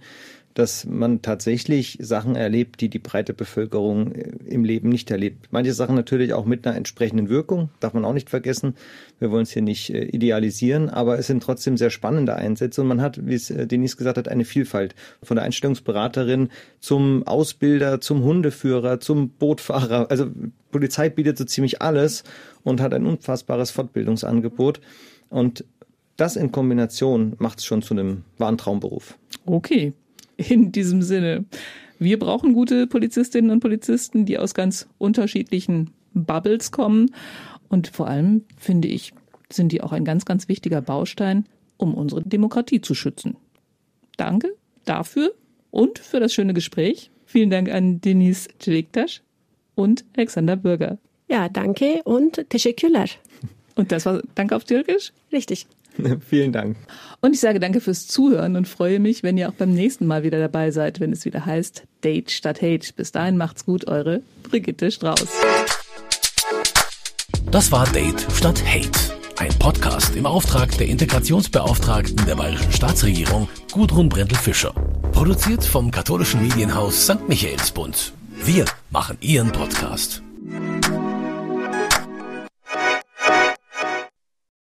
Speaker 5: Dass man tatsächlich Sachen erlebt, die die breite Bevölkerung äh, im Leben nicht erlebt. Manche Sachen natürlich auch mit einer entsprechenden Wirkung, darf man auch nicht vergessen. Wir wollen es hier nicht äh, idealisieren, aber es sind trotzdem sehr spannende Einsätze und man hat, wie es äh, Denise gesagt hat, eine Vielfalt von der Einstellungsberaterin zum Ausbilder, zum Hundeführer, zum Bootfahrer. Also Polizei bietet so ziemlich alles und hat ein unfassbares Fortbildungsangebot und das in Kombination macht es schon zu einem wahren Traumberuf.
Speaker 2: Okay, in diesem Sinne. Wir brauchen gute Polizistinnen und Polizisten, die aus ganz unterschiedlichen Bubbles kommen. Und vor allem, finde ich, sind die auch ein ganz, ganz wichtiger Baustein, um unsere Demokratie zu schützen. Danke dafür und für das schöne Gespräch. Vielen Dank an Denise Celiktasch und Alexander Bürger.
Speaker 4: Ja, danke und teşekkürler.
Speaker 2: Und das war Danke auf Türkisch?
Speaker 4: Richtig. (laughs)
Speaker 5: Vielen Dank.
Speaker 2: Und ich sage danke fürs Zuhören und freue mich, wenn ihr auch beim nächsten Mal wieder dabei seid, wenn es wieder heißt Date statt Hate. Bis dahin macht's gut, eure Brigitte Strauß.
Speaker 1: Das war Date statt Hate. Ein Podcast im Auftrag der Integrationsbeauftragten der Bayerischen Staatsregierung Gudrun Brendel-Fischer. Produziert vom katholischen Medienhaus St. Michaelsbund. Wir machen Ihren Podcast.